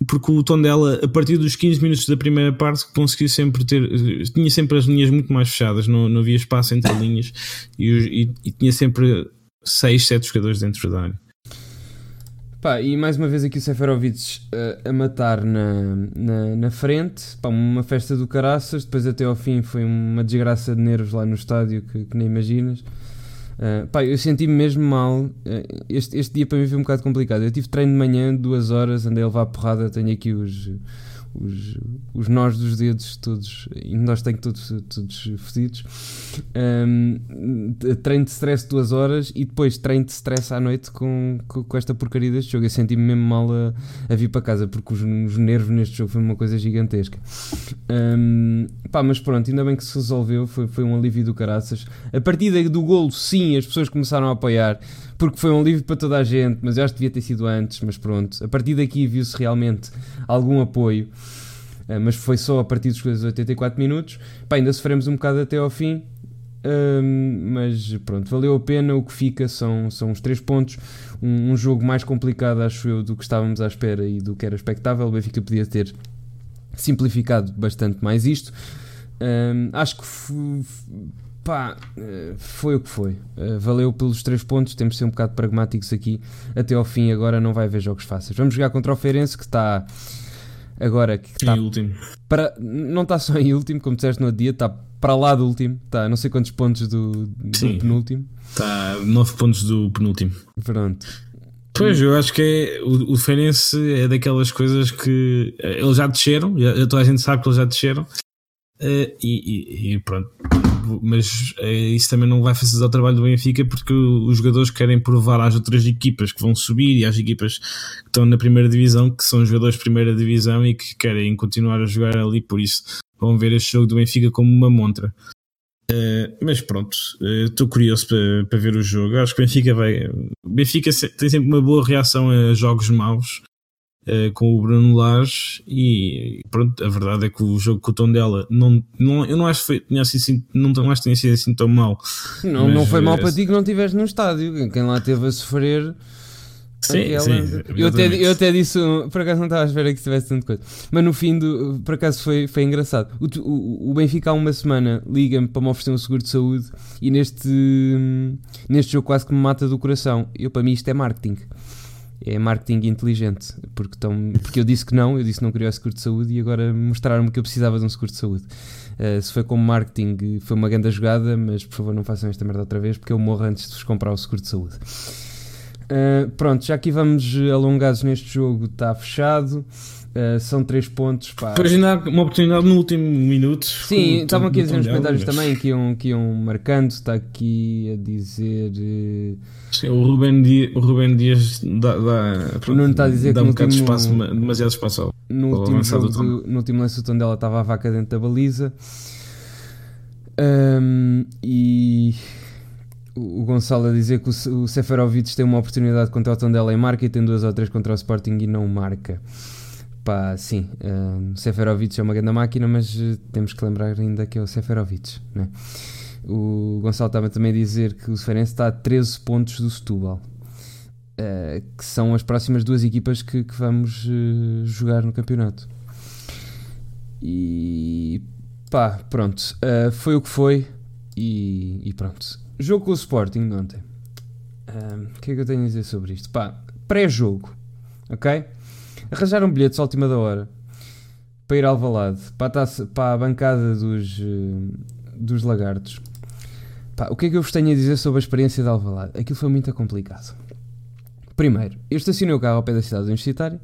Porque o tom dela, a partir dos 15 minutos da primeira parte, conseguiu sempre ter. Tinha sempre as linhas muito mais fechadas, não, não havia espaço entre linhas e, e, e tinha sempre 6, 7 jogadores dentro da área. Pá, e mais uma vez aqui o Seferovic uh, a matar na, na, na, frente, pá, uma festa do caraças, depois até ao fim foi uma desgraça de nervos lá no estádio que, que nem imaginas. Uh, pá, eu senti-me mesmo mal. Uh, este, este dia para mim foi um bocado complicado. Eu tive treino de manhã, duas horas, andei a levar porrada, tenho aqui os os, os nós dos dedos todos, e nós tenho todos, todos fodidos. Um, treino de stress duas horas e depois treino de stress à noite com, com, com esta porcaria deste jogo. Eu senti-me mesmo mal a, a, vir para casa porque os, os, nervos neste jogo foi uma coisa gigantesca. Um, pá, mas pronto, ainda bem que se resolveu, foi, foi um alívio do caraças. A partir do golo, sim, as pessoas começaram a apoiar porque foi um alívio para toda a gente, mas eu acho que devia ter sido antes, mas pronto. A partir daqui viu-se realmente algum apoio, uh, mas foi só a partir dos 84 minutos. Pá, ainda sofremos um bocado até ao fim, uh, mas pronto, valeu a pena. O que fica são, são os 3 pontos. Um, um, jogo mais complicado, acho eu, do que estávamos à espera e do que era expectável. O Benfica podia ter simplificado bastante mais isto. Um, acho que pá, eh, foi o que foi. Eh, valeu pelos três pontos, temos de ser um bocado pragmáticos aqui. Até ao fim, agora não vai haver jogos fáceis. Vamos jogar contra o Feirense, que está agora que está em último. Para, não está só em último, como disseste no dia, está para lá do último, está não sei quantos pontos do, do Sim. penúltimo. Está 9 pontos do penúltimo. Pronto. Pois, eu acho que é, o, o Feirense é daquelas coisas que eh, eles já desceram, já, toda a gente sabe que eles já desceram, eh, e, e- e pronto. Mas eh, isso também não vai facilitar o trabalho do Benfica porque os jogadores querem provar às outras equipas que vão subir e às equipas que estão na primeira divisão, que são jogadores de primeira divisão e que querem continuar a jogar ali, por isso vão ver este jogo do Benfica como uma montra. Eh, mas pronto, eh, estou curioso para, ver o jogo. Acho que o Benfica vai. O Benfica tem sempre uma boa reação a jogos maus eh, com o Bruno Lage e pronto, a verdade é que o jogo com o Tondela não, não, eu não acho que foi, tinha sido assim- não, não acho que tenha sido assim tão mau. Não, Mas, não foi mal eh, para ti que não estiveste no estádio. Quem lá esteve a sofrer. Sim, aquela- sim, eu, até, eu até disse, por acaso não estava à espera que tivesse tanta coisa, mas no fim, do, por acaso foi, foi engraçado. O, o, o Benfica há uma semana liga-me para me oferecer um seguro de saúde e neste, neste jogo quase que me mata do coração. Eu, para mim, isto é marketing. É marketing inteligente, porque, tão, porque eu disse que não, eu disse que não queria o seguro de saúde e agora mostraram-me que eu precisava de um seguro de saúde. Uh, se foi como marketing, foi uma grande jogada, mas por favor não façam esta merda outra vez, porque eu morro antes de vos comprar o seguro de saúde. Uh, pronto, já aqui vamos alongados neste jogo, está fechado. Uh, são 3 pontos. Pá. Depois ainda uma oportunidade no último minuto. Sim, estavam aqui a dizer nos comentários mas- também que iam, que iam marcando. Está aqui a dizer. eh, Sim, o Ruben Dias, o Ruben Dias dá, dá, O Nuno está a dizer dá que um bocado de espaço, demasiado espaço ao- no último, jogo do no último lance do Tondela estava a vaca dentro da baliza. Um, e o o Gonçalo a dizer que o, o Seferovic tem uma oportunidade contra o Tondela em marca e tem duas ou três contra o Sporting e não marca. Pá, sim, o Seferovic é uma grande máquina, mas eh, temos que lembrar ainda que é o Seferovic. Né? O Gonçalo estava também a dizer que o Seferense está a 13 pontos do Setúbal. eh, que são as próximas duas equipas que, que vamos eh, jogar no campeonato. E pá, pronto, eh, foi o que foi. E, e pronto, jogo com o Sporting de ontem. O que é que eu tenho a dizer sobre isto? Pá, pré-jogo, ok? Arranjaram bilhetes à última da hora para ir ao Alvalade, para para a bancada dos, eh, dos lagartos. Pá, o que é que eu vos tenho a dizer sobre a experiência de Alvalade? Aquilo foi muito complicado. Primeiro, eu estacionei o carro ao pé da cidade universitária,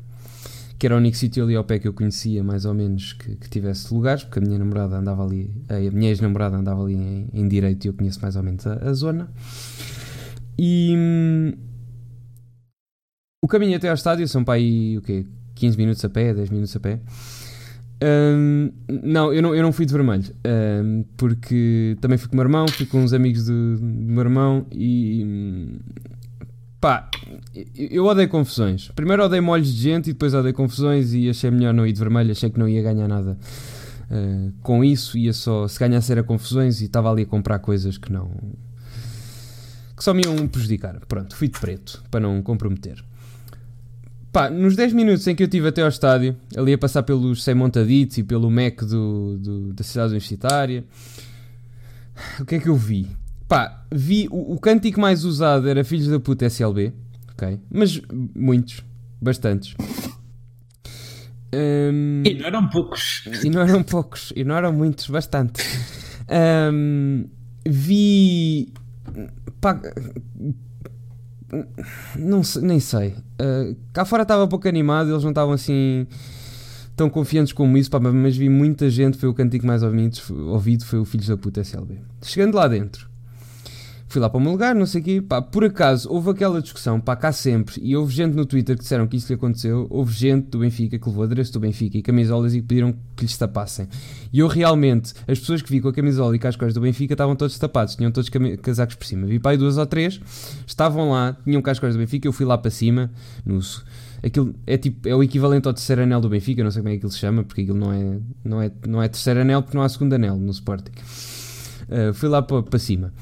que era o único sítio ali ao pé que eu conhecia, mais ou menos, que, que tivesse lugares, porque a minha namorada andava ali, a minha ex-namorada andava ali em, em direito e eu conheço mais ou menos a, a zona. E hum, o caminho até ao estádio são para aí, o quê? 15 minutos a pé, 10 minutos a pé. Hum, não, eu não, eu não fui de vermelho, hum, porque também fui com o meu irmão, fui com uns amigos do, do meu irmão e pá, eu odeio confusões. Primeiro odeio molhos de gente e depois odeio confusões e achei melhor não ir de vermelho, achei que não ia ganhar nada uh, com isso, ia só, se ganhasse era confusões e estava ali a comprar coisas que não que só me iam prejudicar. Pronto, fui de preto para não comprometer. Pá, nos 10 minutos em que eu estive até ao estádio, ali a passar pelos Sem Montaditos e pelo MEC do, do- da cidade universitária, o que é que eu vi? Pá, vi o, o cântico mais usado era Filhos da Puta SLB, ok? Mas muitos, bastantes. Hum, E não eram poucos. e não eram poucos, e não eram muitos, bastante. Ahm, vi. Pá, não sei, nem sei. Ah, cá fora estava pouco animado, eles não estavam assim tão confiantes como isso, pá, mas vi muita gente. Foi o cantigo mais ouvido, ouvido foi o Filhos da Puta SLB. Chegando lá dentro, fui lá para o meu lugar, não sei o quê, pá, por acaso houve aquela discussão, pá, cá sempre, e houve gente no Twitter que disseram que isso lhe aconteceu, houve gente do Benfica que levou adereço do Benfica e camisolas e pediram que lhes tapassem. E eu realmente, as pessoas que vi com a camisola e cascóis do Benfica estavam todos tapados, tinham todos casacos por cima. Vi aí duas ou três, estavam lá, tinham cascóis do Benfica, eu fui lá para cima, no, aquilo é tipo, é o equivalente ao terceiro anel do Benfica, não sei como é que aquilo se chama, porque aquilo não é, não é, não é terceiro anel porque não há segundo anel no Sporting. Uh, fui lá para, para cima.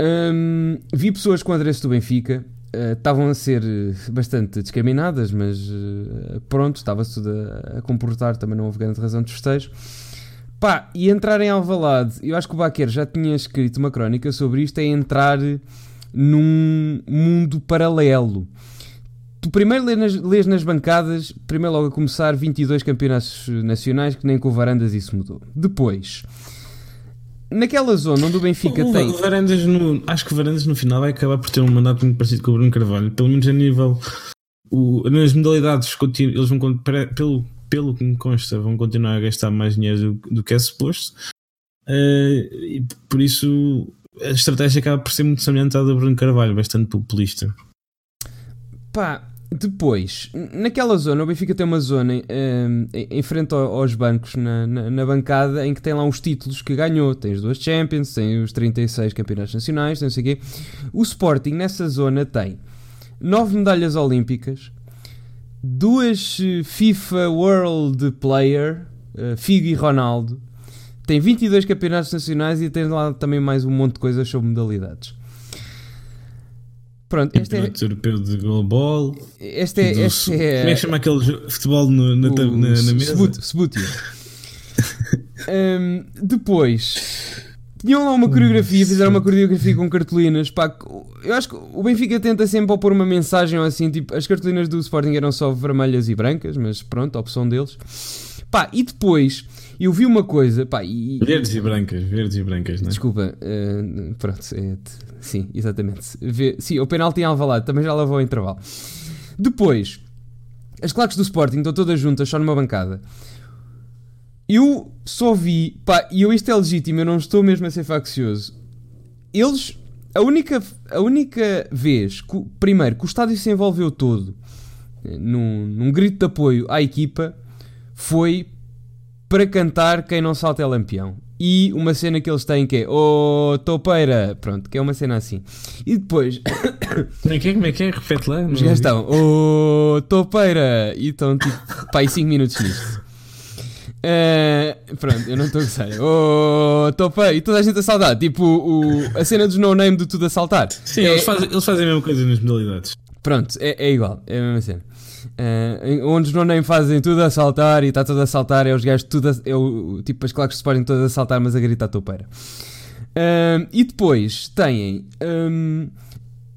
Hum, vi pessoas com adereço do Benfica, uh, estavam a ser uh, bastante discriminadas, mas uh, pronto, estava-se tudo a, a comportar, também não houve grande razão de festejo. Pá, e entrar em Alvalade, eu acho que o Baquer já tinha escrito uma crónica sobre isto, é entrar num mundo paralelo. tu primeiro lês nas, lês nas bancadas, primeiro logo a começar, 22 campeonatos nacionais, que nem com Varandas isso mudou. Depois, naquela zona onde o Benfica o, tem. Varandas no, acho que o Varandas no final vai acabar por ter um mandato muito parecido com o Bruno Carvalho, pelo menos a nível. O, nas modalidades, eles vão, pelo, pelo que me consta, vão continuar a gastar mais dinheiro do, do que é suposto. Uh, e por isso a estratégia acaba por ser muito semelhante à do Bruno Carvalho, bastante populista. Pá, depois, naquela zona, o Benfica tem uma zona um, em frente aos bancos, na, na, na, bancada, em que tem lá os títulos que ganhou. Tem as duas Champions, tem os 36 campeonatos nacionais, tem não sei o quê. O Sporting, nessa zona, tem 9 medalhas olímpicas, duas eh, FIFA World Player, uh, Figo e Ronaldo, tem 22 campeonatos nacionais e tem lá também mais um monte de coisas sobre modalidades. Pronto, este é. europeu de goalball. Este é, este é. Como é que chama aquele futebol no, na, na, na, mesa? Sebutio. um, depois. Tinham lá uma coreografia, fizeram uma coreografia com cartolinas. Pá, eu acho que o Benfica tenta sempre pôr uma mensagem assim, tipo, as cartolinas do Sporting eram só vermelhas e brancas, mas pronto, a opção deles. Pá, e depois eu vi uma coisa, pá, e, verdes e brancas, verdes e brancas, não é? Desculpa, uh, pronto, é, sim, exatamente. Vê, sim, o penalti em Alvalade também já levou ao intervalo. Depois, as claques do Sporting estão todas juntas, só numa bancada. Eu só vi, pá, e eu isto é legítimo, eu não estou mesmo a ser faccioso. Eles, a única, a única vez, que, primeiro, que o estádio se envolveu todo eh, num, num grito de apoio à equipa foi para cantar Quem Não Salta é Lampião. E uma cena que eles têm que é Oh, topeira! Pronto, que é uma cena assim. E depois. Como é que é? Como é que é? Repete lá. Os gajos estão Oh, topeira! E estão tipo. pá, aí 5 minutos nisto. Uh, pronto, eu não estou a gostar. Oh, topeira! E toda a gente a saltar. Tipo o, a cena dos no name do tudo a saltar. Sim, é, eles, fazem, eles fazem a mesma coisa nas modalidades. Pronto, é, é igual, é a mesma cena. Uh, onde os não fazem tudo a saltar e está tudo a saltar, é os gajos tudo a, é o, tipo as claques se podem todas a saltar, mas a gritar toupeira. Uh, e depois têm um,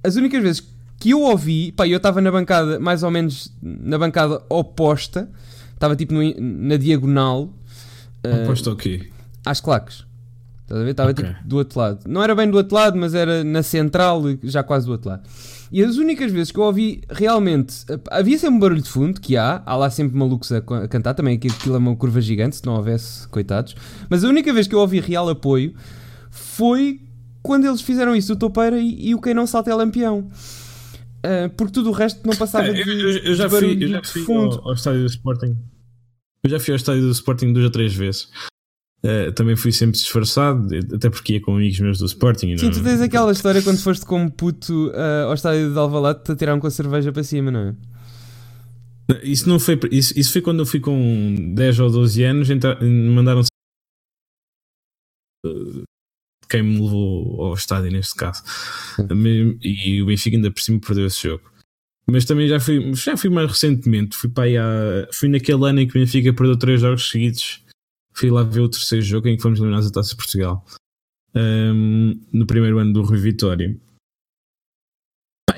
as únicas vezes que eu ouvi, pá, eu estava na bancada, mais ou menos na bancada oposta, estava tipo no, na diagonal. Uh, oposta ao quê? Às claques. Estás a ver? Estava okay. tipo do outro lado. Não era bem do outro lado, mas era na central, já quase do outro lado. E as únicas vezes que eu ouvi realmente. Havia sempre um barulho de fundo, que há, há lá sempre malucos a, a cantar, também que aquilo é uma curva gigante, se não houvesse, coitados. Mas a única vez que eu ouvi real apoio foi quando eles fizeram isso, o Topeira e, e o Quem Não Salta é Lampião. Uh, porque tudo o resto não passava de. Eu, eu, eu já fui, eu já fui ao, ao, estádio do Sporting. Eu já fui ao estádio do Sporting duas ou três vezes. Uh, também fui sempre disfarçado, até porque ia com amigos meus do Sporting. Sim, não... tu tens aquela história quando foste como puto uh, ao estádio de Alvalade te atiraram com a cerveja para cima, não é? Isso não foi isso, isso foi quando eu fui com 10 ou 12 anos, mandaram quem me levou ao estádio neste caso. E o Benfica ainda por cima perdeu esse jogo. Mas também já fui, já fui mais recentemente, fui para aí há, fui naquele ano em que o Benfica perdeu 3 jogos seguidos fui lá ver o terceiro jogo em que fomos eliminados da Taça de Portugal. Um, no primeiro ano do Rui Vitória.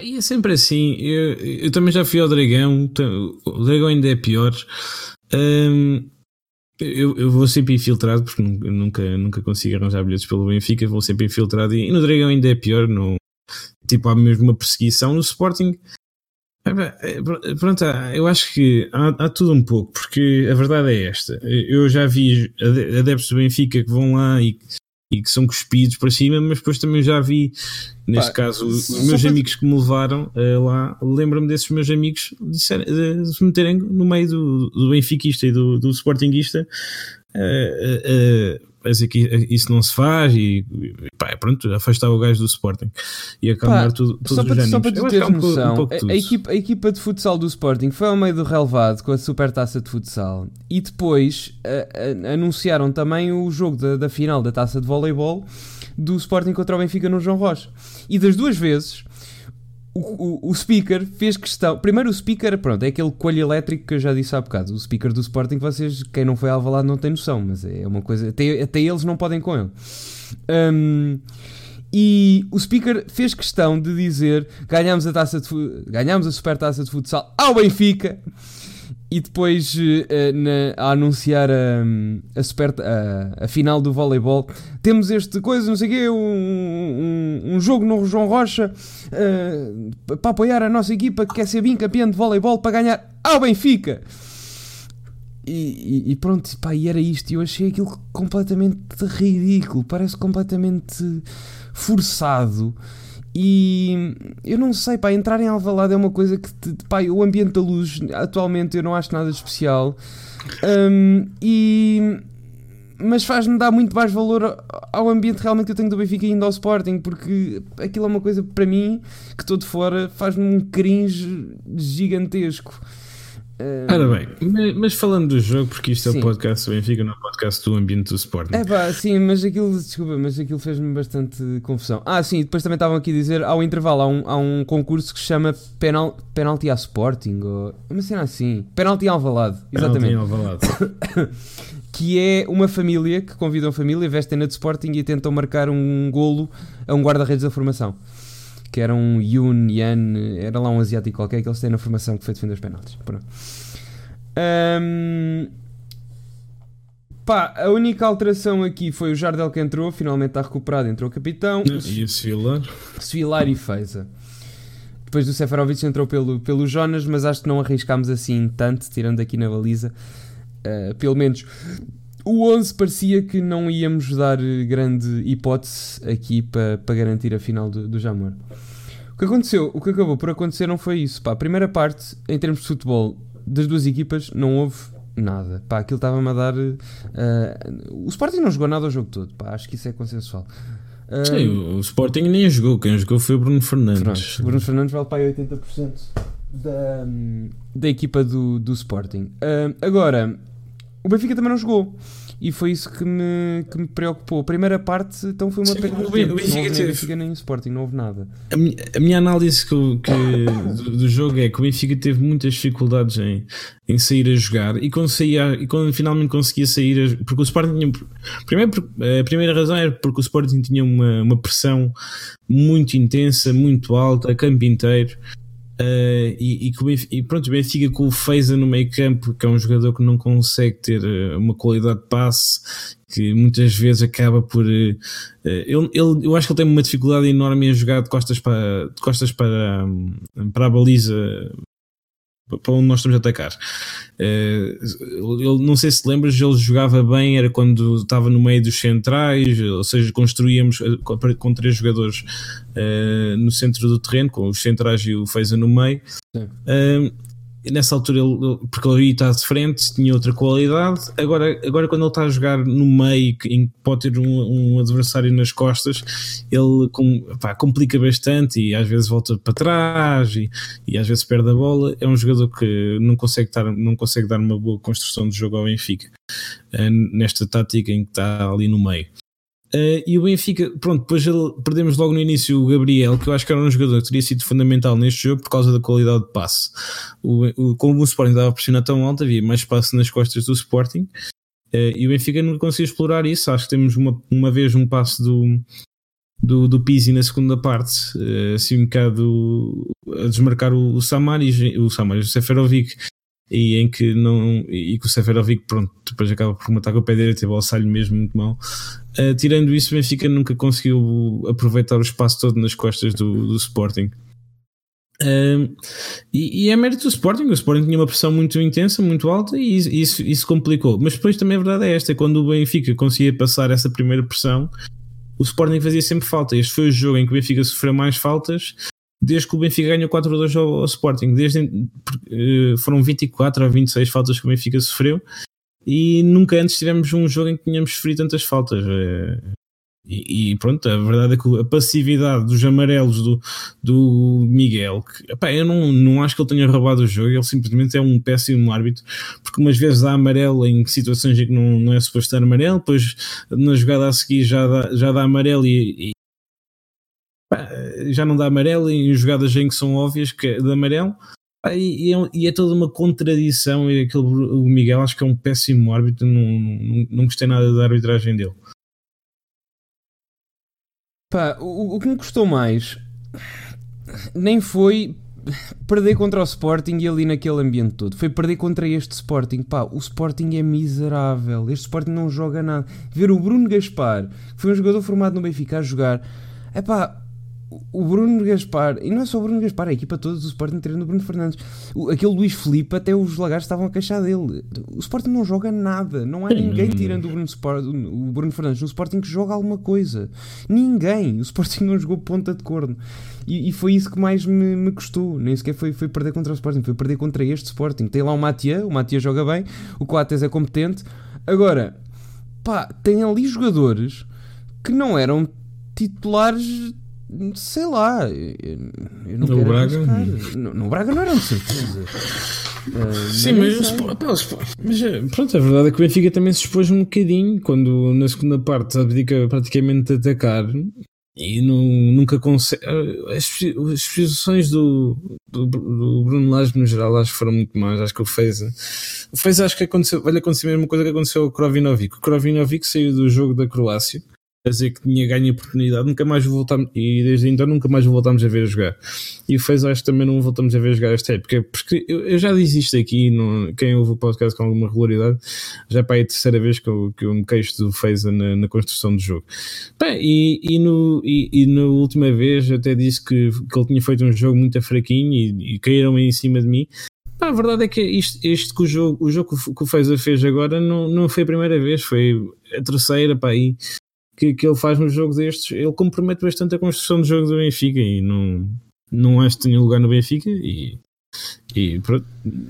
e é sempre assim. Eu, eu, também já fui ao Dragão. O Dragão ainda é pior. Um, eu, eu, vou sempre infiltrado porque nunca, nunca consigo arranjar bilhetes pelo Benfica. Vou sempre infiltrado. E, e no Dragão ainda é pior. No, tipo, há mesmo uma perseguição. No Sporting pronto, eu acho que há, há, tudo um pouco, porque a verdade é esta. Eu já vi adeptos do Benfica que vão lá e, e que são cuspidos para cima, mas depois também já vi, neste Pá, caso, os meus amigos que me levaram uh, lá, lembro-me desses meus amigos de, se meterem no meio do, do benfiquista e do, do sportinguista. Uh, uh, a dizer que isso não se faz e, pá, pronto, afastar o gajo do Sporting e acalmar pá, tudo, todos só os Só para tu teres um noção, um a, a, equipa, a equipa de futsal do Sporting foi ao meio do relevado com a super taça de futsal e depois a, anunciaram também o jogo da, da final da taça de voleibol do Sporting contra o Benfica no João Rocha. E das duas vezes o, o, speaker fez questão. Primeiro, o speaker, pronto, é aquele coelho elétrico que eu já disse há bocado. O speaker do Sporting, vocês, quem não foi alvalado, não tem noção, mas é uma coisa. Até, até eles não podem com ele. Um, E o speaker fez questão de dizer: ganhamos a, taça de, ganhamos a super taça de futsal ao Benfica. E depois, uh, na, a anunciar a, a, super, a, a, final do voleibol, temos este coisa, não sei o quê, um, um, um, jogo no João Rocha uh, para apoiar a nossa equipa que quer ser bem campeã de voleibol para ganhar ao Benfica. E, e, e, pronto, pá, e era isto. E eu achei aquilo completamente ridículo, parece completamente forçado. E eu não sei, pá, entrar em Alvalade é uma coisa que, pá, o ambiente da luz atualmente eu não acho nada especial. Um, e mas faz-me dar muito mais valor ao ambiente realmente que eu tenho do Benfica indo ao Sporting, porque aquilo é uma coisa para mim que estou de fora faz-me um cringe gigantesco. Uh... Ora bem, mas, falando do jogo, porque isto sim. é o podcast do Benfica, não é o podcast do ambiente do Sporting. É pá, sim, mas aquilo, desculpa, mas aquilo fez-me bastante confusão. Ah, sim, depois também estavam aqui a dizer, ao intervalo, há um, há um concurso que se chama penal, Penalty a Sporting, ou uma cena assim, Penalty Alvalade, exatamente. Penalty Alvalade. que é uma família que convidam a família, vestem na de Sporting e tentam marcar um golo a um guarda-redes da formação que era um Yun Yan, era lá um asiático qualquer que eles têm na formação que foi defender os penaltis. Pronto. Um, pá, a única alteração aqui foi o Jardel que entrou, finalmente está recuperado, entrou o capitão. E o Sevilar? Sevilar e Feiza. Depois do Seferovic entrou pelo, pelo Jonas, mas acho que não arriscámos assim tanto, tirando aqui na baliza. Uh, pelo menos o 11 parecia que não íamos dar grande hipótese aqui para, para garantir a final do, do Jamor. O que aconteceu, o que acabou por acontecer não foi isso. Pá, a primeira parte, em termos de futebol, das duas equipas, não houve nada. Pá, aquilo estava-me a dar. Uh, o Sporting não jogou nada o jogo todo. Pá, acho que isso é consensual. Uh, Sim, o Sporting nem jogou. Quem jogou foi o Bruno Fernandes. Pronto, Bruno Fernandes vale para aí 80% da, da equipa do, do Sporting. Uh, agora, o Benfica também não jogou. E foi isso que me, que me preocupou. A primeira parte, então, foi uma perda de tempo. O Benfica, não houve nem Benfica nem Sporting, não houve nada. A minha, a minha análise que, que do, do, jogo é que o Benfica teve muitas dificuldades em, em sair a jogar e quando, saía, e quando finalmente conseguia sair, a, porque o Sporting tinha. Primeiro, a primeira razão era porque o Sporting tinha uma, uma pressão muito intensa, muito alta, a campo inteiro. Uh, e, e, e, pronto, o Benfica com o Feiza no meio campo, que é um jogador que não consegue ter uh, uma qualidade de passe, que muitas vezes acaba por. Uh, ele, ele, eu acho que ele tem uma dificuldade enorme em jogar de costas para, de costas para, um, para a baliza para onde nós estamos a atacar. Ele, não sei se lembras, ele jogava bem, era quando estava no meio dos centrais, ou seja, construíamos com três jogadores no centro do terreno, com os centrais e o Feza no meio. Sim nessa altura ele, porque ele está de frente, tinha outra qualidade. Agora, agora quando ele está a jogar no meio, em que pode ter um, um adversário nas costas, ele com, pá, complica bastante e às vezes volta para trás e, e, às vezes perde a bola. É um jogador que não consegue, estar, não consegue dar uma boa construção de jogo ao Benfica eh, nesta tática em que está ali no meio. Uh, e o Benfica, pronto, depois perdemos logo no início o Gabriel, que eu acho que era um jogador que teria sido fundamental neste jogo por causa da qualidade de passe. O, o, como o Sporting estava a pressionar tão alto, havia mais espaço nas costas do Sporting uh, e o Benfica não conseguiu explorar isso. Acho que temos uma, uma vez um passe do, do, do Pizzi na segunda parte, uh, assim um bocado a desmarcar o, o Samaris, o Samaris, o Seferovic e em que não e que o Seferovic pronto depois acaba por matar com o pé direito e a bola sai mesmo muito mal uh, tirando isso o Benfica nunca conseguiu aproveitar o espaço todo nas costas do, do Sporting. Uh, e, e, é mérito do Sporting o Sporting tinha uma pressão muito intensa muito alta e isso, isso complicou. Mas depois também a verdade é esta quando o Benfica conseguia passar essa primeira pressão o Sporting fazia sempre falta. Este foi o jogo em que o Benfica sofreu mais faltas desde que o Benfica ganhou 4-2 ao, ao, Sporting. Desde, uh, foram 24 ou 26 faltas que o Benfica sofreu e nunca antes tivemos um jogo em que tínhamos sofrido tantas faltas. Uh, e, e, pronto, a verdade é que a passividade dos amarelos do, do Miguel, que, epá, eu não, não acho que ele tenha roubado o jogo, ele simplesmente é um péssimo árbitro, porque umas vezes dá amarelo em situações em que não, não é suposto dar amarelo, depois na jogada a seguir já dá, já dá amarelo e, já não dá amarelo em jogadas em que são óbvias que é de amarelo e, é, e, é, toda uma contradição e aquele, o Miguel acho que é um péssimo árbitro não, não, não gostei nada da arbitragem dele Pá, o, o que me custou mais nem foi perder contra o Sporting e ali naquele ambiente todo. Foi perder contra este Sporting. Pá, o Sporting é miserável. Este Sporting não joga nada. Ver o Bruno Gaspar, que foi um jogador formado no Benfica, a jogar. É pá, o Bruno Gaspar, e não é só o Bruno Gaspar, a equipa toda do Sporting treina o Bruno Fernandes. O, aquele Luís Felipe, até os lagartos estavam a queixar dele. O Sporting não joga nada. Não há ninguém tirando o Bruno, o Bruno Fernandes no Sporting que joga alguma coisa. Ninguém. O Sporting não jogou ponta de corno. E, e foi isso que mais me, me custou. Nem sequer foi, foi perder contra o Sporting, foi perder contra este Sporting. Tem lá o Matia, o Matia joga bem, o Coates é competente. Agora, pá, tem ali jogadores que não eram titulares sei lá, eu não no Braga? No, no, Braga não era de certeza. Uh, Sim, mas, mas, eh, pronto, a verdade é que o Benfica também se expôs um bocadinho quando na segunda parte abdica praticamente de atacar e não, nunca consegue. Eh, as, as posições do, do, do, Bruno Lage no geral acho que foram muito mais. Acho que o fez. O fez acho que aconteceu, vai acontecer a mesma coisa que aconteceu ao Krovinovic. O Krovinovic saiu do jogo da Croácia a dizer que tinha ganho a oportunidade, nunca mais voltamos, e desde então nunca mais voltamos a ver jogar. E o Fez acho que também não voltamos a ver jogar esta época, porque eu, eu já disse isto aqui, quem ouve o podcast com alguma regularidade, já para é a terceira vez que eu, que eu me queixo do Fez na, na, construção do jogo. Bem, e, e, no, e, e na última vez até disse que, que ele tinha feito um jogo muito fraquinho e, e caíram em cima de mim. A verdade é que isto, isto que o jogo, o jogo que o Feza fez agora não, não foi a primeira vez, foi a terceira, pá, e que, que ele faz nos jogos destes, ele compromete bastante a construção do jogo do Benfica e não, não acho que tenha lugar no Benfica e, e pronto,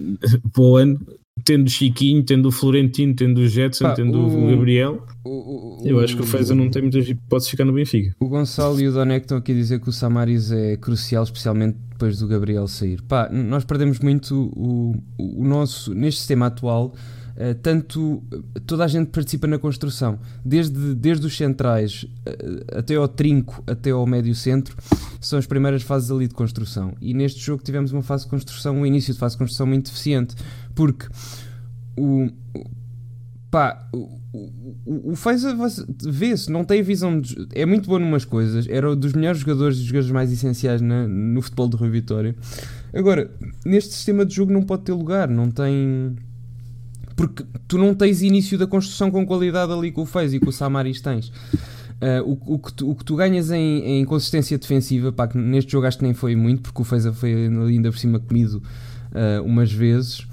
para o ano tendo Chiquinho, tendo o Florentino, tendo o Jetson, Pá, tendo o, o Gabriel, o, o, eu acho que o Feza não tem muitas hipóteses ficar no Benfica. O Gonçalo e o Donek estão aqui a dizer que o Samaris é crucial, especialmente depois do Gabriel sair. Pá, nós perdemos muito o, o nosso, neste sistema atual, eh, tanto toda a gente participa na construção, desde, desde os centrais uh, até ao trinco, até ao médio centro, são as primeiras fases ali de construção. E neste jogo tivemos uma fase de construção, um início de fase de construção muito deficiente, porque o, pá, o, o, o vê-se, não tem visão de, é muito bom numas coisas, era um dos melhores jogadores e dos jogadores mais essenciais na, no futebol do Rio Vitória. Agora, neste sistema de jogo não pode ter lugar, não tem porque tu não tens início da construção com qualidade ali com o Fez e com o Samaris tens. Uh, o, o, que tu, o, que tu, ganhas em, em consistência defensiva, pá, neste jogo acho que nem foi muito, porque o Feza foi ainda por cima comido uh, umas vezes.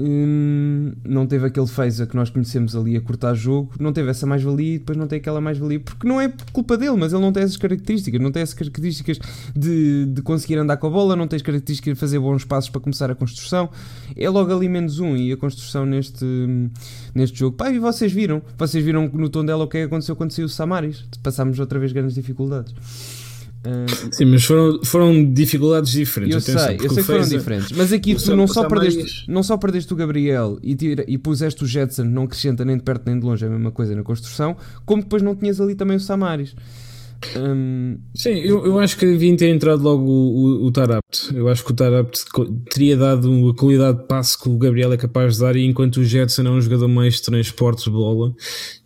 Hum, não teve aquele Feza que nós conhecemos ali a cortar jogo, não teve essa mais-valia e depois não tem aquela mais-valia, porque não é culpa dele, mas ele não tem essas características, não tem essas características de, de conseguir andar com a bola, não tem as características de fazer bons passos para começar a construção, é logo ali menos um e a construção neste, neste jogo. Pá, e vocês viram, vocês viram no tom dela o que é aconteceu quando saiu o Samaris, passámos outra vez grandes dificuldades. Uh, Sim, mas foram, foram dificuldades diferentes. Eu Atenção, sei, eu sei que foram diferentes. Mas aqui tu não só, perdeste, não só perdeste o Gabriel e, tira, e puseste o Jetson, não acrescenta nem de perto nem de longe a mesma coisa na construção, como depois não tinhas ali também o Samaris. Um... Sim, eu, eu acho que devia ter entrado logo o, o, o Tarapt. Eu acho que o Tarapt teria dado a qualidade de passe que o Gabriel é capaz de dar, e enquanto o Jetson é um jogador mais de transporte de bola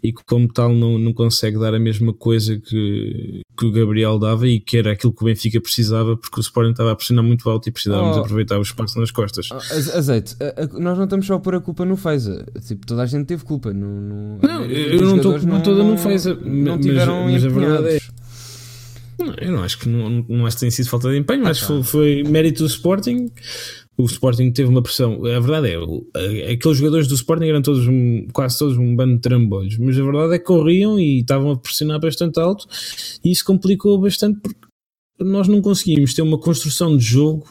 e que, como tal, não, não consegue dar a mesma coisa que, que o Gabriel dava e que era aquilo que o Benfica precisava, porque o Sporting estava a pressionar muito alto e precisávamos oh. aproveitar o espaço nas costas. Oh, azeite, nós não estamos só a pôr a culpa no Feza. Tipo, toda a gente teve culpa. No, no não, eu não estou toda no Feza, não tiveram mas, mas a verdade é eu não acho que não, não acho que tenha sido falta de empenho, acho que foi, foi, mérito do Sporting. O Sporting teve uma pressão. A verdade é, aqueles jogadores do Sporting eram todos, quase todos um bando de trambolhos, mas a verdade é que corriam e estavam a pressionar bastante alto e isso complicou bastante porque nós não conseguimos ter uma construção de jogo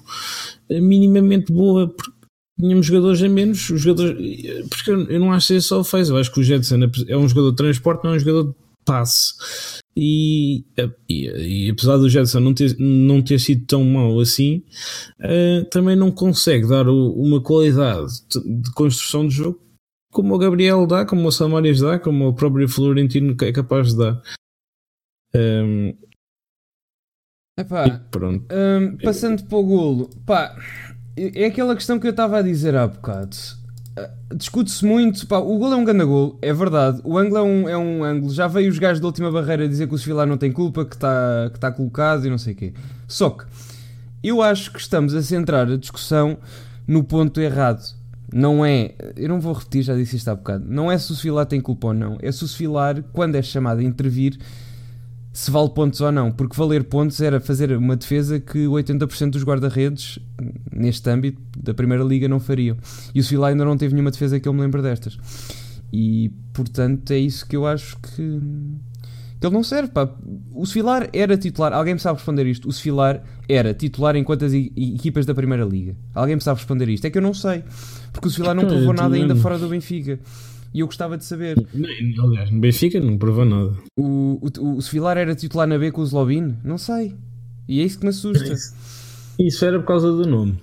minimamente boa porque tínhamos jogadores a menos, jogadores, porque eu não acho que isso só fez, eu acho que o Jetson é um jogador de transporte, não é um jogador de passe. E, e, e, apesar do Jetson não ter, não ter sido tão mau assim, uh, também não consegue dar o, uma qualidade de, construção de jogo como o Gabriel dá, como o Samarias dá, como o próprio Florentino é capaz de dar. Um, ehm, Epá, pronto. Um, passando para o golo, pá, é aquela questão que eu estava a dizer há bocado. Discute-se muito. Pá, o gol é um grande gol, é verdade. O ângulo é um, é um ângulo. Já veio os gajos da última barreira dizer que o Sevilar não tem culpa, que está que tá colocado e não sei o quê. Só que eu acho que estamos a centrar a discussão no ponto errado. Não é, eu não vou repetir, já disse isto há bocado. Não é se o Sevilar tem culpa ou não. É se o Sevilar, quando é chamado a intervir, se vale pontos ou não, porque valer pontos era fazer uma defesa que 80% dos guarda-redes neste âmbito da Primeira Liga não fariam. E o Sevilla ainda não teve nenhuma defesa que eu me lembre destas. E portanto é isso que eu acho que, que ele não serve. Pá. O Sevilar era titular, alguém me sabe responder isto? O Sevilar era titular em quantas equipas da Primeira Liga? Alguém me sabe responder isto? É que eu não sei, porque o Sevilar não provou nada ainda fora do Benfica. E eu gostava de saber. Não, aliás, no Benfica não provou nada. O, o, o Sevilar era titular na B com o Zlobin? Não sei. E é isso que me assusta. Isso era por causa do nome.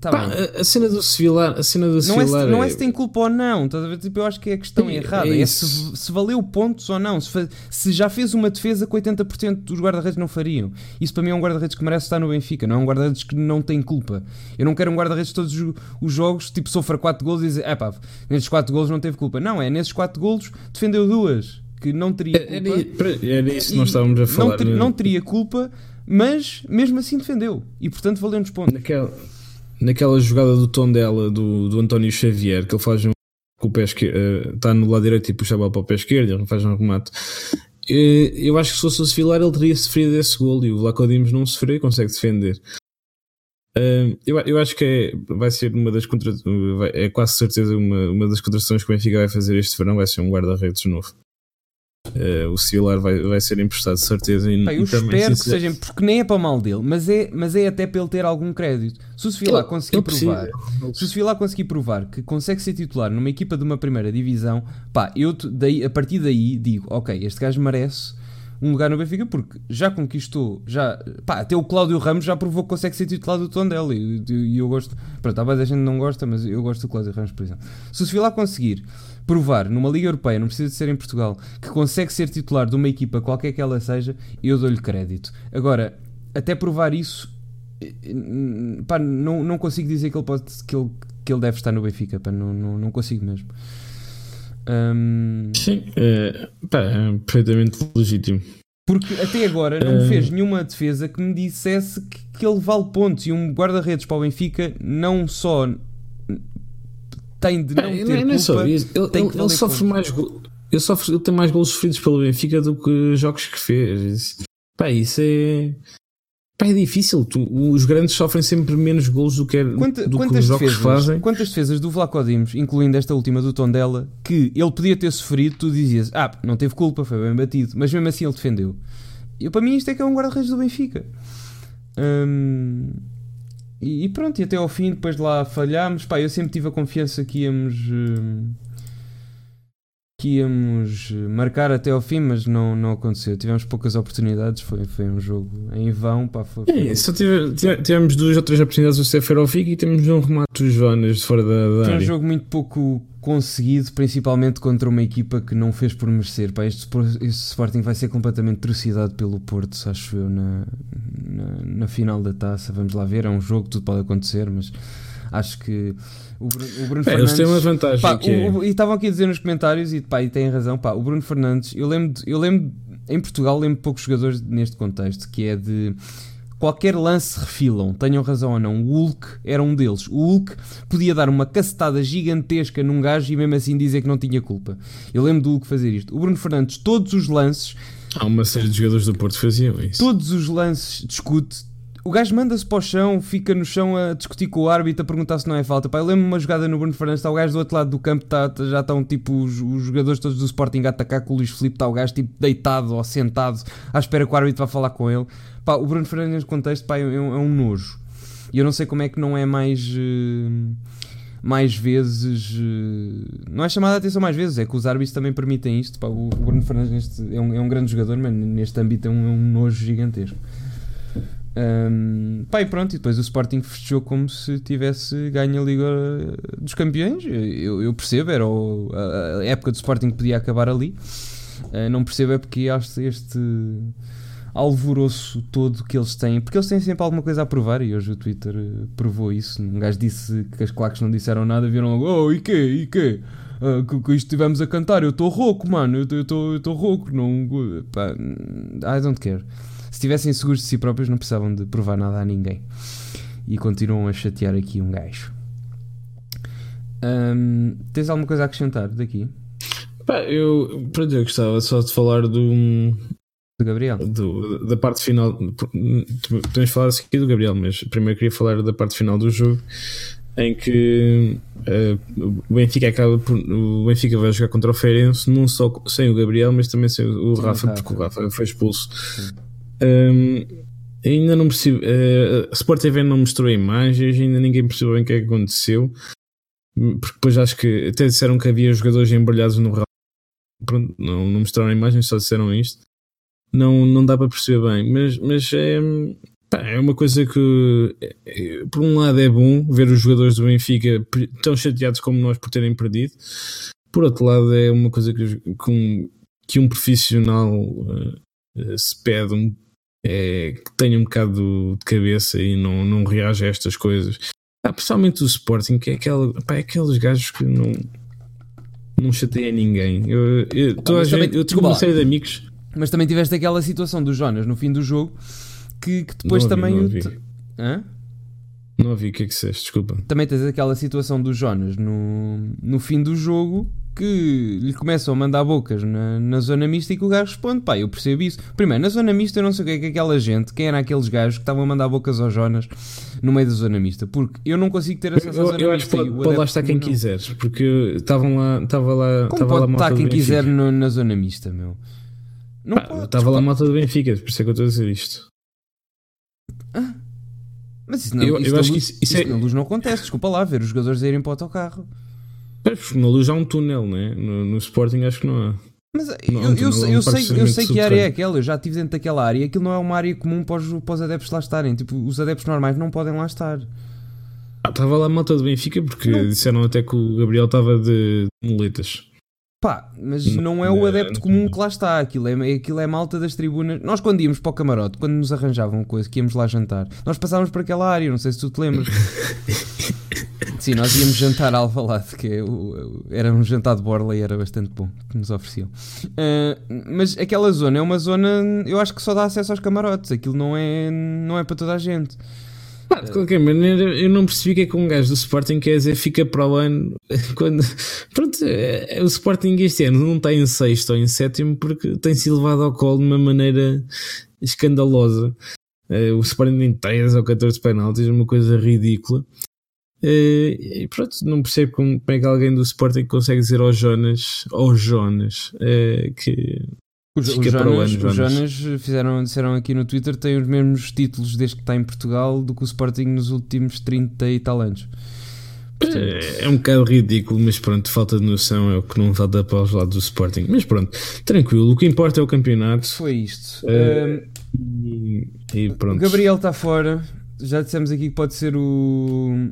Tá Pá, a, a, cena do Sevilar, a cena do não, é, se, não é se tem culpa ou não, estás a ver? Tipo, eu acho que é a questão é, errada. É, é se, se, valeu pontos ou não. Se, se, já fez uma defesa que 80% dos guarda-redes não fariam. Isso para mim é um guarda-redes que merece estar no Benfica, não é um guarda-redes que não tem culpa. Eu não quero um guarda-redes todos os, os, jogos, tipo, sofra 4 golos e dizer, é pá, nesses 4 golos não teve culpa. Não, é nesses 4 golos defendeu duas que não teria culpa. Era, era isso que nós estávamos a falar. Não, ter, não teria culpa mas mesmo assim defendeu e portanto valeu-nos pontos. Naquela, naquela jogada do tom dela, do, do António Xavier, que ele faz um com o pé esquerdo, está no lado direito e puxa a bola para o pé esquerdo, ele faz um remate. Eu acho que se fosse o Sevilar ele teria sofrido esse gol e o Vlaco Dimos não sofreu e consegue defender. Eu, eu acho que é, vai ser uma das contra, é quase certeza uma, uma das contratações que o Benfica vai fazer este verão vai ser um guarda-redes novo. Uh, o Cilar vai, vai ser emprestado de certeza. E, Pá, eu espero que seja, porque nem é para o mal dele, mas é, mas é até para ele ter algum crédito. Se o Cilar conseguir provar, se o Cilar conseguir provar que consegue ser titular numa equipa de uma primeira divisão, pá, eu daí, a partir daí digo, ok, este gajo merece um lugar no Benfica porque já conquistou, já, pá, até o Cláudio Ramos já provou que consegue ser titular do Tondela e eu, eu, eu gosto, pronto, talvez a gente não gosta, mas eu gosto do Cláudio Ramos, por exemplo. Se o Cilar conseguir provar numa Liga Europeia, não precisa de ser em Portugal, que consegue ser titular de uma equipa, qualquer que ela seja, eu dou-lhe crédito. Agora, até provar isso, eh, pá, não, não consigo dizer que ele, pode, que ele, que ele deve estar no Benfica, pá, não, não, não consigo mesmo. Um... Sim, é, pá, é perfeitamente legítimo. Porque até agora não me fez nenhuma defesa que me dissesse que, que ele vale pontos e um guarda-redes para o Benfica não só tem de não ter não, culpa. Só, ele, ele, ele sofre mais ele, sofre, ele tem mais gols sofridos pelo Benfica do que jogos que fez. Pá, isso é. Pá, é difícil. Tu, os grandes sofrem sempre menos gols do que, Quanta, do que os jogos defesas, fazem. Quantas defesas do Vlaco Dimos, incluindo esta última do Tondela, que ele podia ter sofrido, tu dizias, ah, não teve culpa, foi bem batido, mas mesmo assim ele defendeu. E para mim isto é que é um guarda-redes do Benfica. Hum, e, e, pronto, e até ao fim, depois de lá falhámos. Pá, eu sempre tive a confiança que íamos. Uh, que íamos marcar até ao fim, mas não, não aconteceu. Tivemos poucas oportunidades, foi, foi um jogo em vão. Pá, foi, foi... É, só tive, tivemos duas ou três oportunidades do Seferovic e temos um remate dos Jonas de fora da, da Foi um jogo muito pouco conseguido, principalmente contra uma equipa que não fez por merecer. Pá, este, este Sporting vai ser completamente trucidado pelo Porto, acho eu, na, na, na, final da taça. Vamos lá ver, é um jogo, tudo pode acontecer, mas acho que o Bruno, o Bruno é, Fernandes. Eles têm uma vantagem. Pá, é... o, e estavam aqui a dizer nos comentários, e, pá, e têm razão, pá, o Bruno Fernandes, eu lembro, eu lembro em Portugal, lembro poucos jogadores neste contexto, que é de qualquer lance refilam, tenham razão ou não. O Hulk era um deles. O Hulk podia dar uma cacetada gigantesca num gajo e mesmo assim dizer que não tinha culpa. Eu lembro do Hulk fazer isto. O Bruno Fernandes, todos os lances. Há uma série de jogadores do Porto que faziam isso. Todos os lances discute. O gajo manda-se para o chão, fica no chão a discutir com o árbitro, a perguntar se não é falta. Pá, eu lembro uma jogada no Bruno Fernandes, está o gajo do outro lado do campo, está, já estão tipo os, os, jogadores todos do Sporting a atacar com o Luís Filipe, está o gajo tipo deitado ou sentado à espera que o árbitro vá falar com ele. Pá, o Bruno Fernandes neste contexto pá, é, um, é um nojo. E eu não sei como é que não é mais. Uh, mais vezes. Uh, não é chamada a atenção mais vezes, é que os árbitros também permitem isto. O, Bruno Fernandes é, um, é um grande jogador, mas neste âmbito é um, é um nojo gigantesco. Um, pá, e pronto, e depois o Sporting fechou como se tivesse ganho a Liga dos Campeões. Eu, eu percebo, era o, a, a, época do Sporting que podia acabar ali. Uh, não percebo é porque este, este alvoroço todo que eles têm, porque eles têm sempre alguma coisa a provar e hoje o Twitter uh, provou isso. Um gajo disse que as claques não disseram nada, viram logo, oh, e quê? E quê? Uh, que, que estivemos a cantar, eu estou rouco, mano, eu estou rouco, não. Pá, I don't care. Se estivessem seguros de si próprios, não precisavam de provar nada a ninguém. E continuam a chatear aqui um gajo. Um, tens alguma coisa a acrescentar daqui? Pá, eu, pronto, eu gostava só de falar do. Do Gabriel? Do, da parte final. Podemos falar aqui do Gabriel, mas primeiro queria falar da parte final do jogo em que uh, o Benfica acaba por, o Benfica vai jogar contra o Feirense não só sem o Gabriel mas também sem o Rafa, porque o Rafa foi expulso um, ainda não percebo uh, a Sport TV não mostrou imagens ainda ninguém percebeu bem o que é que aconteceu porque depois acho que até disseram que havia jogadores embrulhados no Pronto, não, não mostraram imagens só disseram isto não, não dá para perceber bem mas, mas é é uma coisa que, é, por um lado, é bom ver os jogadores do Benfica tão chateados como nós por terem perdido. Por outro lado, é uma coisa que, que, que um profissional uh, se pede um, é, que tenha um bocado de cabeça e não, não reage a estas coisas. Ah, principalmente o Sporting, que é, aquela, pá, é aqueles gajos que não, não chateia ninguém. Eu, eu, ah, eu tenho uma série de amigos. Mas também tiveste aquela situação do Jonas no fim do jogo que, que depois não também. Ouvi, não, ouvi. Hã? não ouvi o que é que disseste, desculpa. Também tens aquela situação do Jonas no, no fim do jogo que lhe começam a mandar bocas na, na zona mista e que o gajo responde: pá, eu percebo isso. Primeiro, na zona mista eu não sei o que é que aquela gente, quem era aqueles gajos que estavam a mandar bocas ao Jonas no meio da zona mista, porque eu não consigo ter acesso à zona eu, eu mista. Eu acho que pode, lá estar quem não. quiseres, porque estavam lá, estava lá, Como pode lá estar quem quiser no, na zona mista, meu. Estava lá a malta do Benfica, por isso é que eu estou a dizer isto. Ah, mas isso, não, eu, isso eu acho luz, que isso, isso, isso é... na luz não acontece. Desculpa lá, ver os jogadores irem para o autocarro. Porque na luz há um túnel, né? No, no Sporting acho que não há. Mas não, eu, eu, eu, eu sei, eu sei que área é aquela, eu já estive dentro daquela área. Aquilo não é uma área comum para os, para os adeptos lá estarem. Tipo, os adeptos normais não podem lá estar. Ah, estava lá a malta do Benfica porque não. disseram até que o Gabriel estava de muletas. Pá, mas não é o adepto comum que lá está. Aquilo é, aquilo é malta das tribunas. Nós, quando íamos para o camarote, quando nos arranjavam coisa, que íamos lá jantar, nós passávamos por aquela área. Não sei se tu te lembras. Sim, nós íamos jantar a Alvalade, que é era um jantar de borla e era bastante bom que nos ofereciam. Uh, mas aquela zona é uma zona, eu acho que só dá acesso aos camarotes. Aquilo não é, não é para toda a gente. Ah, de qualquer maneira, eu não percebi que é que um gajo do Sporting quer dizer fica para o ano quando. Pronto, é, o Sporting este ano não está em sexto ou em sétimo porque tem sido levado ao colo de uma maneira escandalosa. É, o Sporting tem 13 ou 14 penaltis, uma coisa ridícula. É, e pronto, não percebo como, como é que alguém do Sporting consegue dizer aos Jonas, aos Jonas, que os, os, Jonas, ano, os Jonas fizeram, disseram aqui no Twitter tem os mesmos títulos desde que está em Portugal do que o Sporting nos últimos 30 e tal anos. Portanto... É, é, um bocado ridículo, mas pronto, falta de noção é o que não falta para os lados do Sporting. Mas pronto, tranquilo, o que importa é o campeonato. Foi isto. E, e pronto. O Gabriel está fora, já dissemos aqui que pode ser o.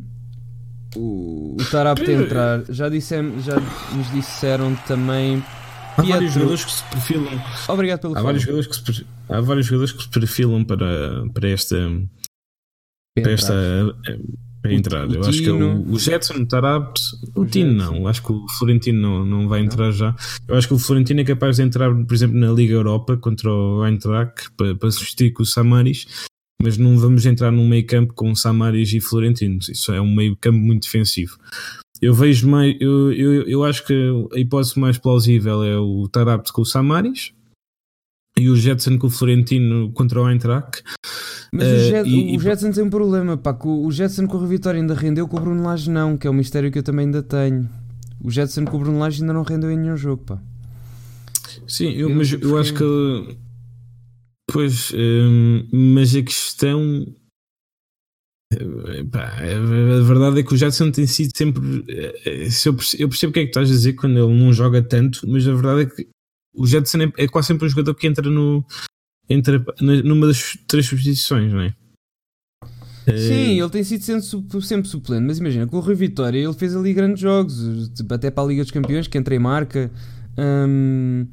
O, o Tarap a entrar, já, dissemos, já nos disseram também Há vários jogadores que se perfilam. Obrigado pelo há vários jogadores que se, Há vários jogadores que se perfilam para, para esta. Para esta. Para entrar. O, Eu acho que é o, o Jetson. O, o Tino não. Acho que o Florentino não, não vai entrar não. já. Eu acho que o Florentino é capaz de entrar, por exemplo, na Liga Europa contra o Eintracht para, para substituir com o Samaris. Mas não vamos entrar num meio campo com Samaris e Florentino. Isso é um meio campo muito defensivo. Eu vejo mais. Eu, eu, eu acho que a hipótese mais plausível é o Tarapte com o Samaris e o Jetson com o Florentino contra o Eintracht. Mas uh, o, Jet, e, o Jetson tem um problema, pá. O Jetson com a Vitória ainda rendeu, com o Bruno Lage não, que é um mistério que eu também ainda tenho. O Jetson com o Bruno Lage ainda não rendeu em nenhum jogo, pá. Sim, eu, eu mas eu acho que. Pois, hum, mas a questão a verdade é que o Jetson tem sido sempre. Eh, eu percebo o que é que estás a dizer quando ele não joga tanto, mas a verdade é que o Jetson é, é quase sempre um jogador que entra, no, entra numa das três substituições, não é? Sim, ele tem sido sempre, sempre suplente, mas imagina, com o Rui Vitória ele fez ali grandes jogos, tipo, até para a Liga dos Campeões, que entra em marca. Hum,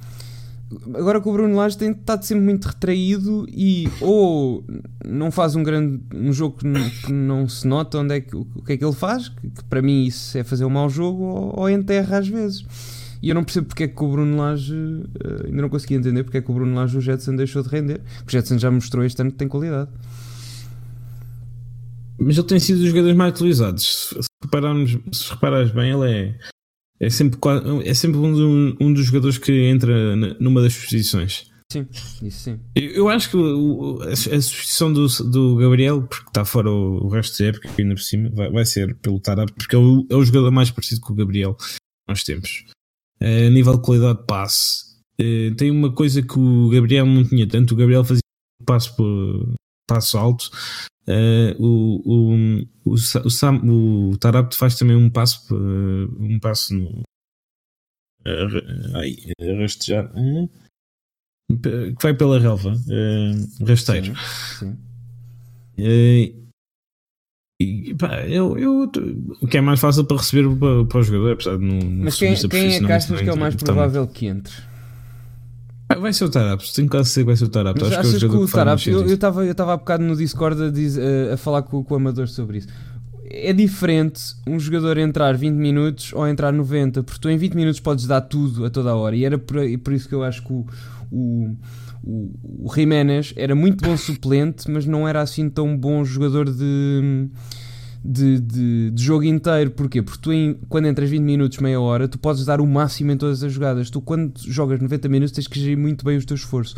agora que o Bruno Lage tem estado sempre muito retraído e ou não faz um grande um jogo que não, que não se nota onde é que, o que é que ele faz, que, que, para mim isso é fazer um mau jogo, ou, ou enterra às vezes. E eu não percebo porque é que o Bruno Lage, uh, ainda não consegui entender porque é que o Bruno Lage o Jetson deixou de render. O Jetson já mostrou este ano que tem qualidade. Mas ele tem sido dos jogadores mais utilizados. Se, repararmos, se reparares bem, ele é, é sempre, é sempre um, um dos jogadores que entra numa das posições. Sim, isso sim. Eu, acho que a, substituição do, do Gabriel, porque está fora o, resto da época, ainda por cima, vai, vai ser pelo Tarap, porque é o, é o jogador mais parecido com o Gabriel nós temos. Uh, a nível de qualidade de passe, uh, tem uma coisa que o Gabriel não tinha tanto. O Gabriel fazia passo, passo alto, Uh, o, o, o, o, Sam, o Tarapto faz também um passo, uh, um passo no. Uh, ai, rastejar. Uh, que vai pela relva, uh, rasteiro. Sim, sim. E, pá, eu, eu, o que é mais fácil para receber para, para o jogador, apesar de não. Mas quem, quem é que achas que é o mais provável que entre? Vai ser o Taraps, tenho quase certeza que vai ser o Taraps. Acho achas que, é o, que o eu estava eu estava há bocado no Discord a, diz, a, a falar com, com o Amador sobre isso. É diferente um jogador entrar 20 minutos ou entrar 90, porque tu em 20 minutos podes dar tudo a toda a hora. E era por, por isso que eu acho que o, o, o, o Jiménez era muito bom suplente, mas não era assim tão bom jogador de de, de, de, jogo inteiro. Porquê? Porque tu, em, quando entras 20 minutos, meia hora, tu podes dar o máximo em todas as jogadas. Tu, quando jogas 90 minutos, tens que gerir muito bem o teu esforço.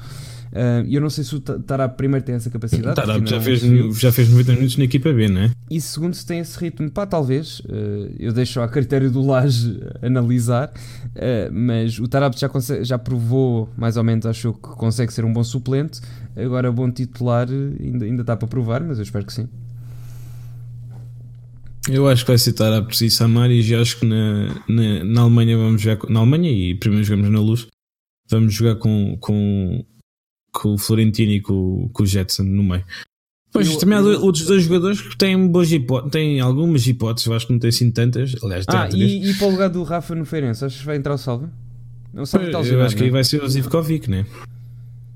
Uh, eu não sei se o Tarap primeiro tem essa capacidade. Tarap já, fez, já fez 90 minutos na equipa B, não é? E segundo, se tem esse ritmo, pá, talvez. Uh, eu deixo a critério do Laje analisar. Uh, mas o Tarap já, consegue, já provou, mais ou menos, achou que consegue ser um bom suplente. Agora, bom titular, ainda, ainda está para provar, mas eu espero que sim. Eu acho que vai citar a Preci Samaris e acho que na, na, na, Alemanha vamos jogar na Alemanha e primeiro jogamos na luz. Vamos jogar com, com, com o Florentino e com, com o Jetson no meio. Pois eu, também há outros dois jogadores que têm, boas hipóteses, têm algumas hipóteses, eu acho que não têm assim tantas. Aliás, ah, e, e, para o lugar do Rafa no Feirense, achas que vai entrar o Salve? Não sabe eu, eu acho que aí vai ser o Zivkovic, né?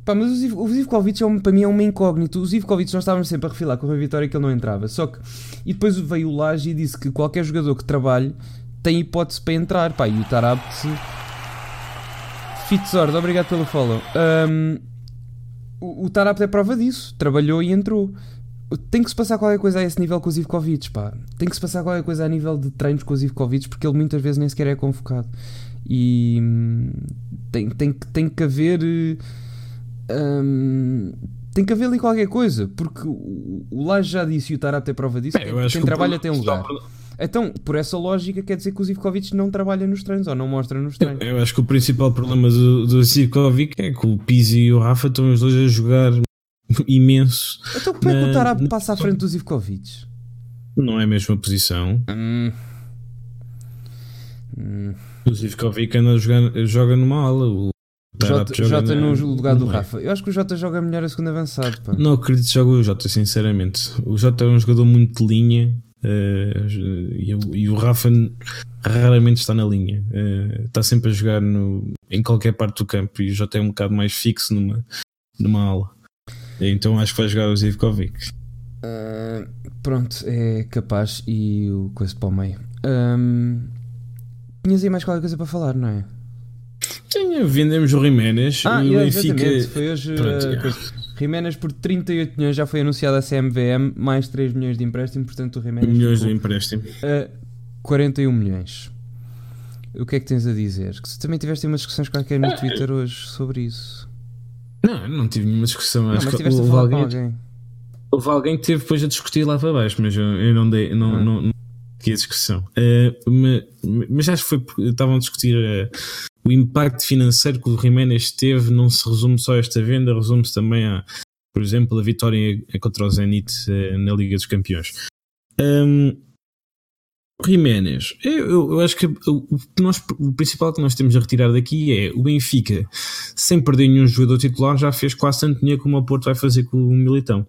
Pá, mas o, Ziv o Zivkovic é para mim é uma incógnita. O Zivkovic nós estávamos sempre a refilar com a vitória que ele não entrava. Só que. E depois veio o Laje e disse que qualquer jogador que trabalhe tem hipótese para entrar. Pá, e o Tarabt. Fitzord, obrigado pelo follow. Um, o, o é prova disso. Trabalhou e entrou. Tem que se passar qualquer coisa a esse nível com o Zivkovic, pá. Tem que se passar qualquer coisa a nível de treinos com o Zivkovic, porque ele muitas vezes nem sequer é convocado. E hum, tem, tem, tem que haver Hum, tem que haver ali qualquer coisa, porque o, Laje já disse e o Tarap tem prova disso. Bem, quem trabalha tem lugar. Então, por essa lógica, quer dizer que o Zivkovic não trabalha nos treinos ou não mostra nos treinos. Eu, eu acho que o principal problema do, do Zivkovic é que o Pizzi e o Rafa estão os dois a jogar imenso. Então, como é que o Tarap passa à frente do Zivkovic? Não é a mesma posição. Hum. Hum. O Zivkovic anda a jogar, joga numa ala. O Jota, Jota no lugar do Rafa. Eu acho que o Jota joga melhor a segunda avançado. Pá. Não acredito que jogue o Jota, sinceramente. O Jota é um jogador muito de linha uh, e, e, o Rafa raramente está na linha. Uh, está sempre a jogar no, em qualquer parte do campo e o Jota é um bocado mais fixo numa, numa ala. Então acho que vai jogar o Zivkovic. Uh, pronto, é capaz e o coisa para o meio. Um, tinhas aí mais qualquer coisa para falar, não é? Sim, vendemos o Jiménez ah, e o Benfica. Foi hoje. Pronto, uh, Jiménez por 38 milhões já foi anunciado a CMVM, mais 3 milhões de empréstimo, portanto o Jiménez. Milhões de empréstimo. A 41 milhões. O que é que tens a dizer? Que também tiveste umas discussões qualquer no Twitter hoje sobre isso. Não, não tive nenhuma discussão. Não, mas tiveste a falar alguém, com alguém. Houve alguém que teve depois a discutir lá para baixo, mas eu, eu não dei. Não, ah. não, não, a discussão. Uh, mas, mas acho que foi estavam a discutir uh, o impacto financeiro que o Jiménez teve não se resume só a esta venda, resume-se também a, por exemplo, a vitória contra o Zenit uh, na Liga dos Campeões. Um, Jiménez, eu, eu, acho que o, nós, o principal que nós temos a retirar daqui é o Benfica, sem perder nenhum jogador titular, já fez quase tanto dinheiro como o Porto vai fazer com o Militão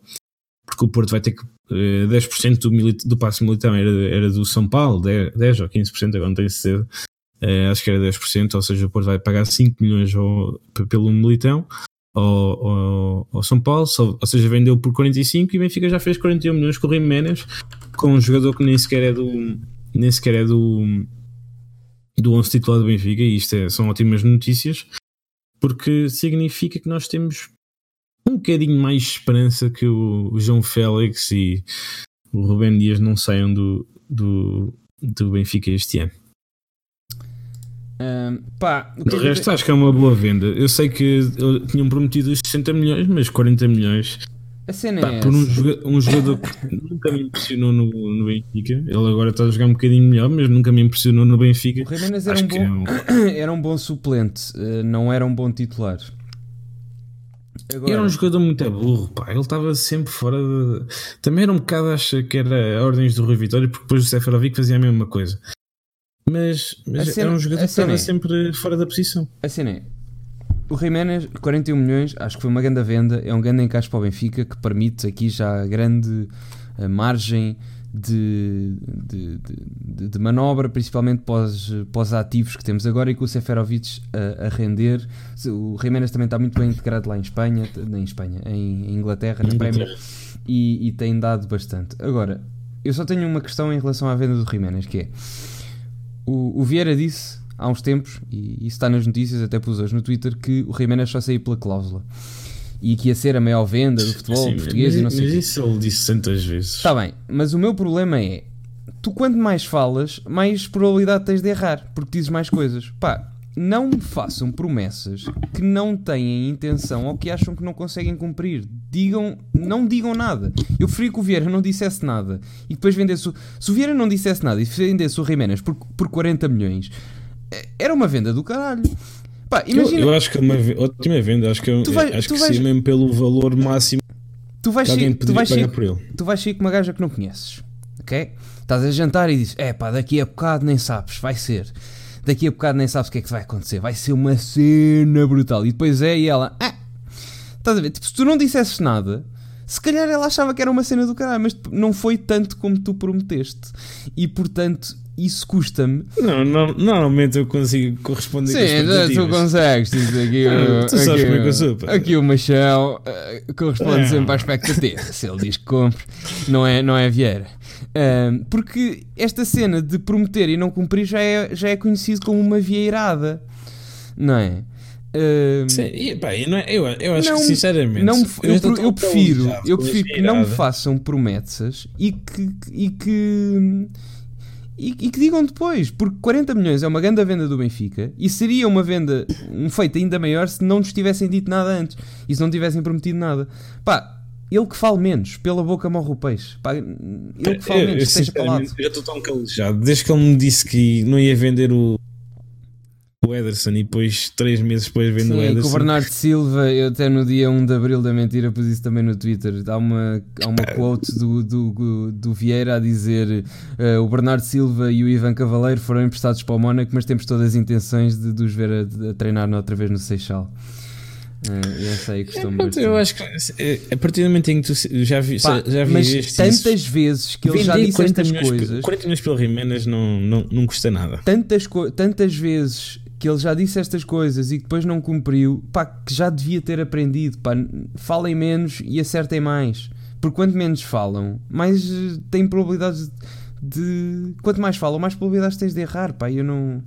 porque o Porto vai ter que. 10% eh, do, do passe militão era, era do São Paulo, 10, 10 ou 15%, agora não tenho certeza. Uh, acho que era 10%, ou seja, o Porto vai pagar 5 milhões ao, pelo Militão ao, ao, ao, São Paulo, ou seja, vendeu por 45 e Benfica já fez 41 milhões com o Jiménez, com um jogador que nem sequer é do nem sequer é do do 11 titular do Benfica, e isto é, são ótimas notícias, porque significa que nós temos um bocadinho mais esperança que o, o João Félix e o Rubén Dias não saiam do, do, do Benfica este ano. Um, pá, de é resto, acho que é uma boa venda. Eu sei que tinham prometido os 60 milhões, mas 40 milhões. A cena pá, é por um jogador, um jogador, que nunca me impressionou no, no Benfica. Ele agora está a jogar um bocadinho melhor, mas nunca me impressionou no Benfica. O Jiménez era, um bom, é um... era um bom suplente, eh, não era um bom titular. Agora... Era um jogador muito burro, pá. Ele estava sempre fora de... Também era um bocado, acho que era ordens do Rui Vitória, porque depois o Seferovic fazia a mesma coisa. Mas, mas cena, era um jogador que estava é, sempre fora da posição. A cena é, o Jiménez, 41 milhões, acho que foi uma grande venda, é um grande encaixe para o Benfica que permite aqui já grande uh, margem de, de, de, de, manobra, principalmente pós, pós ativos que temos agora e com o Seferovic a, a render. O Jiménez também está muito bem integrado lá em Espanha, em Espanha, em, Inglaterra, na Premier, e, e tem dado bastante. Agora, eu só tenho uma questão em relação à venda do Jiménez, que é o, o Vieira disse há uns tempos, e isso está nas notícias, até pus hoje no Twitter, que o Jiménez só saiu pela cláusula. E que ia ser a maior venda do futebol Sim, português mas, e não sei Mas isso ele disse tantas vezes. Está bem, mas o meu problema é tu quanto mais falas, mais probabilidade tens de errar, porque dizes mais coisas. Pá, não façam promessas que não têm intenção ou que acham que não conseguem cumprir. Digam, não digam nada. Eu preferia que o Vieira não dissesse nada e depois vendesse o, Se o Vieira não dissesse nada e vendesse o Jiménez por, por 40 milhões, eh, era uma venda do caralho. Pá, imagina... eu, eu, acho que é uma ótima venda, acho que, eu, vai, acho que vais... sim, mesmo pelo valor máximo tu vais que alguém tu vais pagar por ele. Tu vais sair com uma gaja que não conheces, ok? Estás a jantar e dizes, é pá, daqui a bocado nem sabes, vai ser daqui a bocado nem sabes o que é que vai acontecer. Vai ser uma cena brutal. E depois é, e ela, ah, estás a ver? Tipo, se tu não dissesses nada, se calhar ela achava que era uma cena do caralho, mas não foi tanto como tu prometeste. E portanto, isso custa-me. Não, não, normalmente eu consigo corresponder Sim, com tu consegues. Tipo, aqui, ah, tu sabes como é que eu sou, pá. Aqui o machão uh, corresponde é. sempre à expectativa. Se ele diz que compre, não é, não é Vieira. Um, porque esta cena de prometer e não cumprir já é, já é conhecido como uma vieirada, não é? Um, Sim, e, pá, eu, não, é, eu, eu acho não, que sinceramente não, eu, eu, eu prefiro, eu prefiro que não me façam promessas e que, e que e, e, que digam depois, porque 40 milhões é uma grande venda do Benfica e seria uma venda, um feito ainda maior se não nos tivessem dito nada antes e se não tivessem prometido nada. Pá, ele que fale menos, pela boca morre o peixe. Pá, ele que fale menos, esteja calado. Eu já estou tão calejado. Desde que ele me disse que não ia vender o, o Ederson e depois, três meses depois, vende Sim, o Ederson. com o Bernardo Silva, eu até no dia 1 de Abril da Mentira pus isso também no Twitter. Há uma, há uma quote do, do, do Vieira a dizer uh, o Bernardo Silva e o Ivan Cavaleiro foram emprestados para o Mónaco, mas temos todas as intenções de, de os ver a, a treinar outra vez no Seixal. É, essa aí é, Eu acho que é, a partir do momento em que tu já vi, Pá, já vi mas tantas isso, vezes que ele já disse estas coisas. 40 milhões pelo Jiménez não, não, não custa nada. Tantas, tantas vezes que ele já disse estas coisas e que depois não cumpriu, pá, que já devia ter aprendido. Pá, falem menos e acertem mais. Porque quanto menos falam, mais eh, têm probabilidades de. Quanto mais falam, mais probabilidades tens de errar. Pá, eu não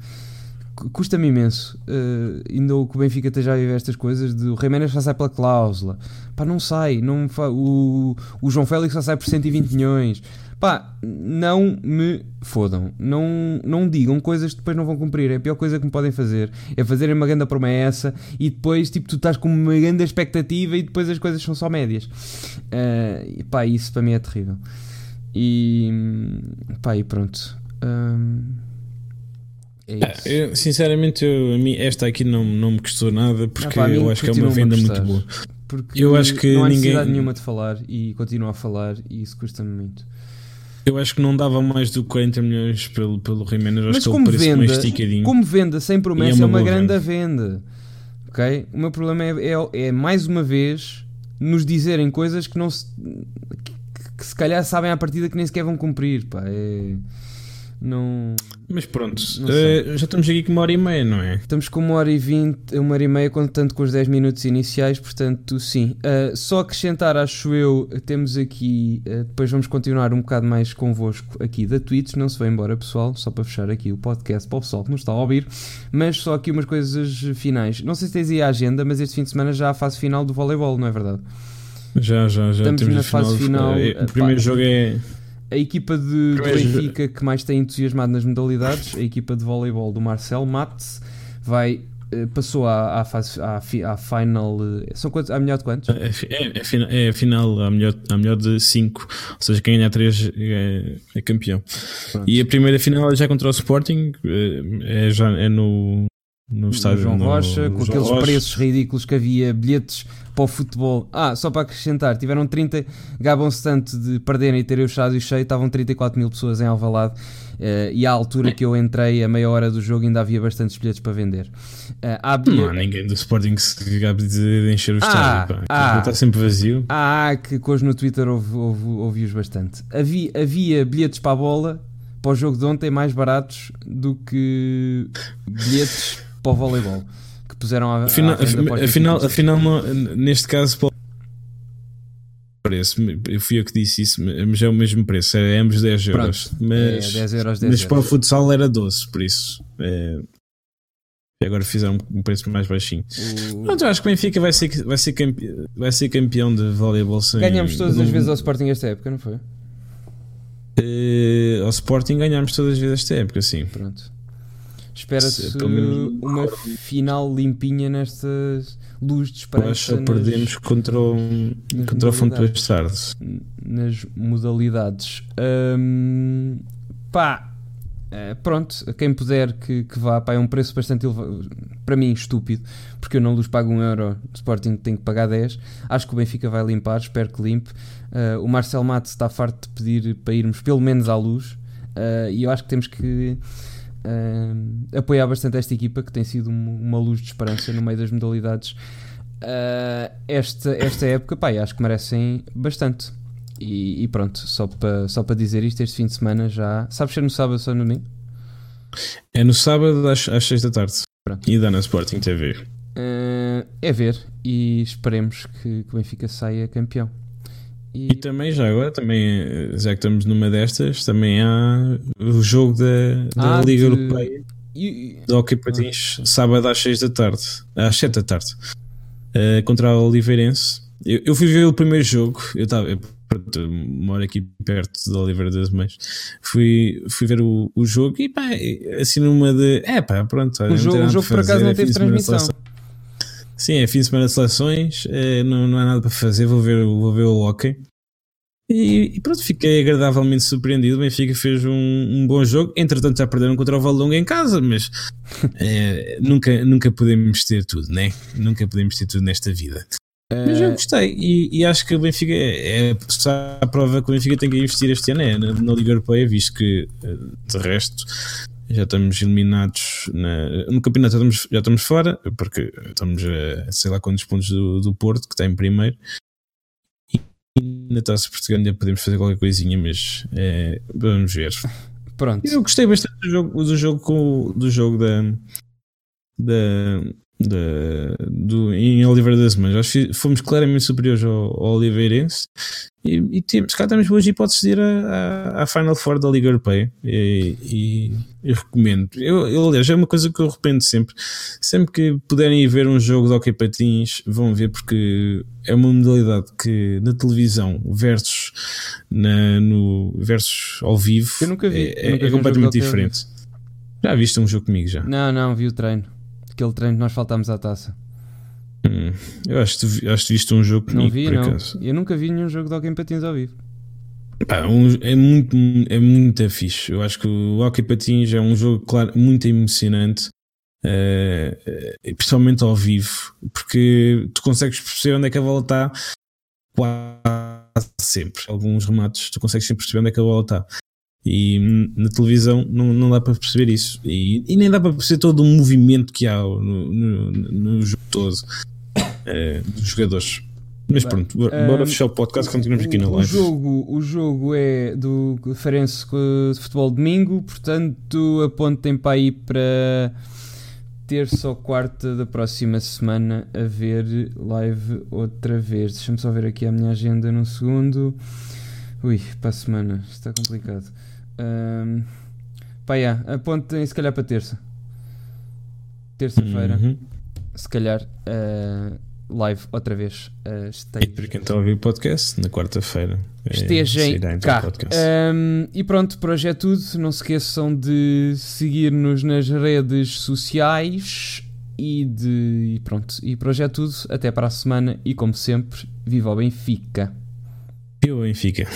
custa-me imenso. Uh, ainda o que o Benfica esteja a viver estas coisas de o Jiménez só sai pela cláusula. Pá, não sai. Não fa... o, o João Félix só sai por 120 milhões. Pá, não me fodam. Não, não digam coisas que depois não vão cumprir. É a pior coisa que me podem fazer. É fazerem uma grande promessa e depois, tipo, tu estás com uma grande expectativa e depois as coisas são só médias. Uh, pá, isso para mim é terrível. E pá, e pronto. Um, é ah, eu, sinceramente, eu, a mim, esta aqui não, não me custou nada porque ah, pá, eu acho que é uma venda muito boa. Porque eu acho que não há necessidade ninguém... nenhuma de falar e continuo a falar e isso custa-me muito. Eu acho que não dava mais do que 40 milhões pelo, pelo Jiménez. Acho que como ele venda, mais esticadinho. como venda sem promessa é uma, é uma grande venda. venda. Ok? O meu problema é, é, é, mais uma vez nos dizerem coisas que não se, que, que, se calhar sabem à partida que nem sequer vão cumprir. Pá. É Não. Mas pronto, uh, já estamos aqui com uma hora e meia, não é? Estamos com uma hora e vinte, uma hora e meia, contando com os 10 minutos iniciais, portanto, sim. Uh, só acrescentar, acho eu, temos aqui. Uh, depois vamos continuar um bocado mais convosco aqui da Twitch. Não se vai embora, pessoal, só para fechar aqui o podcast para o pessoal que nos está a ouvir. Mas só aqui umas coisas finais. Não sei se tens aí a agenda, mas este fim de semana já há a fase final do voleibol, não é verdade? Já, já, já. Estamos na fase final. final o primeiro pá, jogo é a equipa de, do Benfica que mais tem entusiasmado nas modalidades, a equipa de voleibol do Marcel Matos, vai eh, passou à, à, fase, à, à final. Eh, são quantos? À melhor de quantos? É, é, é, é a final, à melhor, à melhor de 5. Ou seja, quem ganhar 3 é, é, campeão. Pronto. E a primeira final é já contra o Sporting, eh, é, já, é no, no estádio João no, Rocha, com João aqueles Rocha. preços ridículos que havia, bilhetes para o futebol. Ah, só para acrescentar, tiveram 30, gabam-se tanto de perderem e terem o estádio cheio, estavam 34 mil pessoas em Alvalade uh, e à altura que eu entrei, a meia hora do jogo, ainda havia bastantes bilhetes para vender. Uh. Não há ninguém do Sporting que se gabe de encher o estádio, ah, ah, está sempre vazio. Ah, que hoje no Twitter ouvi-os bastante. Havia, havia bilhetes para a bola, para o jogo de ontem, mais baratos do que bilhetes para o voleibol puseram a, afinal, a afinal, afinal neste caso preço, eu fui eu que disse isso, mas é o mesmo preço, é ambos 10 euros. Pronto, mas, é 10 euros, 10 mas para o futsal era 12, por isso. É, agora fizeram um preço mais baixinho. O... Pronto, eu acho que o Benfica vai ser, vai ser, campeão, vai ser campeão de voleibol sem. Ganhamos todas as vezes ao Sporting esta época, não foi? Uh, ao Sporting ganhámos todas as vezes esta época, sim. Pronto. Espera-se uma final limpinha nestas luz de esperança. Nós perdemos contra o, contra o. Nas modalidades. Hum, pá, eh, pronto, quem puder que, que vá, pá, é um preço bastante elevado, para mim estúpido, porque eu não luz pago 1 um euro, o Sporting tem que pagar 10. Acho que o Benfica vai limpar, espero que limpe. Uh, o Marcel Matos está farto de pedir para irmos pelo menos à luz, uh, e eu acho que temos que uh, apoiar bastante esta equipa que tem sido uma luz de esperança no meio das modalidades. Uh, esta, esta época, pá, acho que merecem bastante. E, e pronto, só para só para dizer isto, este fim de semana já. Sabes ser no sábado ou no domingo? É no sábado às, às 6 da tarde. Pronto. E dá na Sporting TV. Uh, é ver e esperemos que, que o Benfica saia campeão. E... e... também, já agora, também, já que estamos numa destas, também há o jogo da, da ah, Liga de... Europeia e... do Hockey Patins, ah. sábado às 6 da tarde, às 7 da tarde, uh, contra a Oliveirense. Eu, eu, fui ver o primeiro jogo, eu estava. Moro aqui perto de Oliveira das Mães. Fui, fui ver o, o jogo e pá, assim numa de. É pá, pronto. O jogo, o jogo por acaso não teve transmissão. Sim, é fim de semana de seleções, é, não, não há nada para fazer, vou ver, vou ver o hockey. E, e, pronto, fiquei agradavelmente surpreendido. O Benfica fez um, um, bom jogo. Entretanto, já perderam contra o Valonga em casa, mas é, nunca, nunca podemos ter tudo, né? Nunca podemos ter tudo nesta vida. Mas eu gostei e, e, acho que o Benfica é, é a prova que o Benfica tem que investir este ano é na, na Liga Europeia, visto que eh, de resto já estamos eliminados na, no campeonato, já estamos, já estamos fora, porque estamos a sei lá quantos pontos do, do Porto, que está em primeiro. E na taça Portugal ainda podemos fazer qualquer coisinha, mas é, vamos ver. Pronto. Eu gostei bastante do jogo, do jogo, com, do jogo da, da, da, do, em Oliveira das Mães. Acho que fomos claramente superiores ao, ao Oliveirense e, e temos, cá temos boas hipóteses de ir à, Final Four da Liga Europeia e, e, e recomendo. Eu, eu, aliás, é uma coisa que eu arrependo sempre. Sempre que puderem ir ver um jogo de hockey patins, vão ver porque é uma modalidade que na televisão versus, na, no, versus ao vivo eu nunca vi, é, nunca é completamente diferente. Já viste um jogo comigo já? Não, não, vi o treino. Aquele treino que nós faltámos à taça. Hum, eu acho que, acho que viste um jogo comigo, Não vi, não. Acaso. Eu nunca vi nenhum jogo de Hockey Patins ao vivo. Pá, um, é muito, é muito fixe. Eu acho que o Hockey Patins é um jogo, claro, muito emocionante. Uh, principalmente ao vivo, porque tu consegues perceber onde é que a bola está quase sempre. Alguns remates, tu consegues sempre perceber onde é que a bola está. E na televisão não, não dá para perceber isso. E, e, nem dá para perceber todo o movimento que há no, no, no jogo todo uh, dos jogadores. Mas pronto, bora um, fechar o podcast, continuamos aqui na live. O jogo, o jogo é do Ferenc de Futebol Domingo, portanto apontem para aí para terça ou quarta da próxima semana a ver live outra vez. Deixa-me só ver aqui a minha agenda num segundo. Ui, para a semana, está complicado. Um, pá, yeah, apontem se calhar para terça. Terça-feira, uhum. se calhar. Uh, live outra vez. Uh, E para quem está a ouvir o podcast, na quarta-feira. É, Estejam cá. Um, e pronto, por hoje é tudo. Não se esqueçam de seguir-nos nas redes sociais. E de. E pronto. E por hoje é tudo. Até para a semana. E como sempre, viva o Benfica. Viva o Benfica.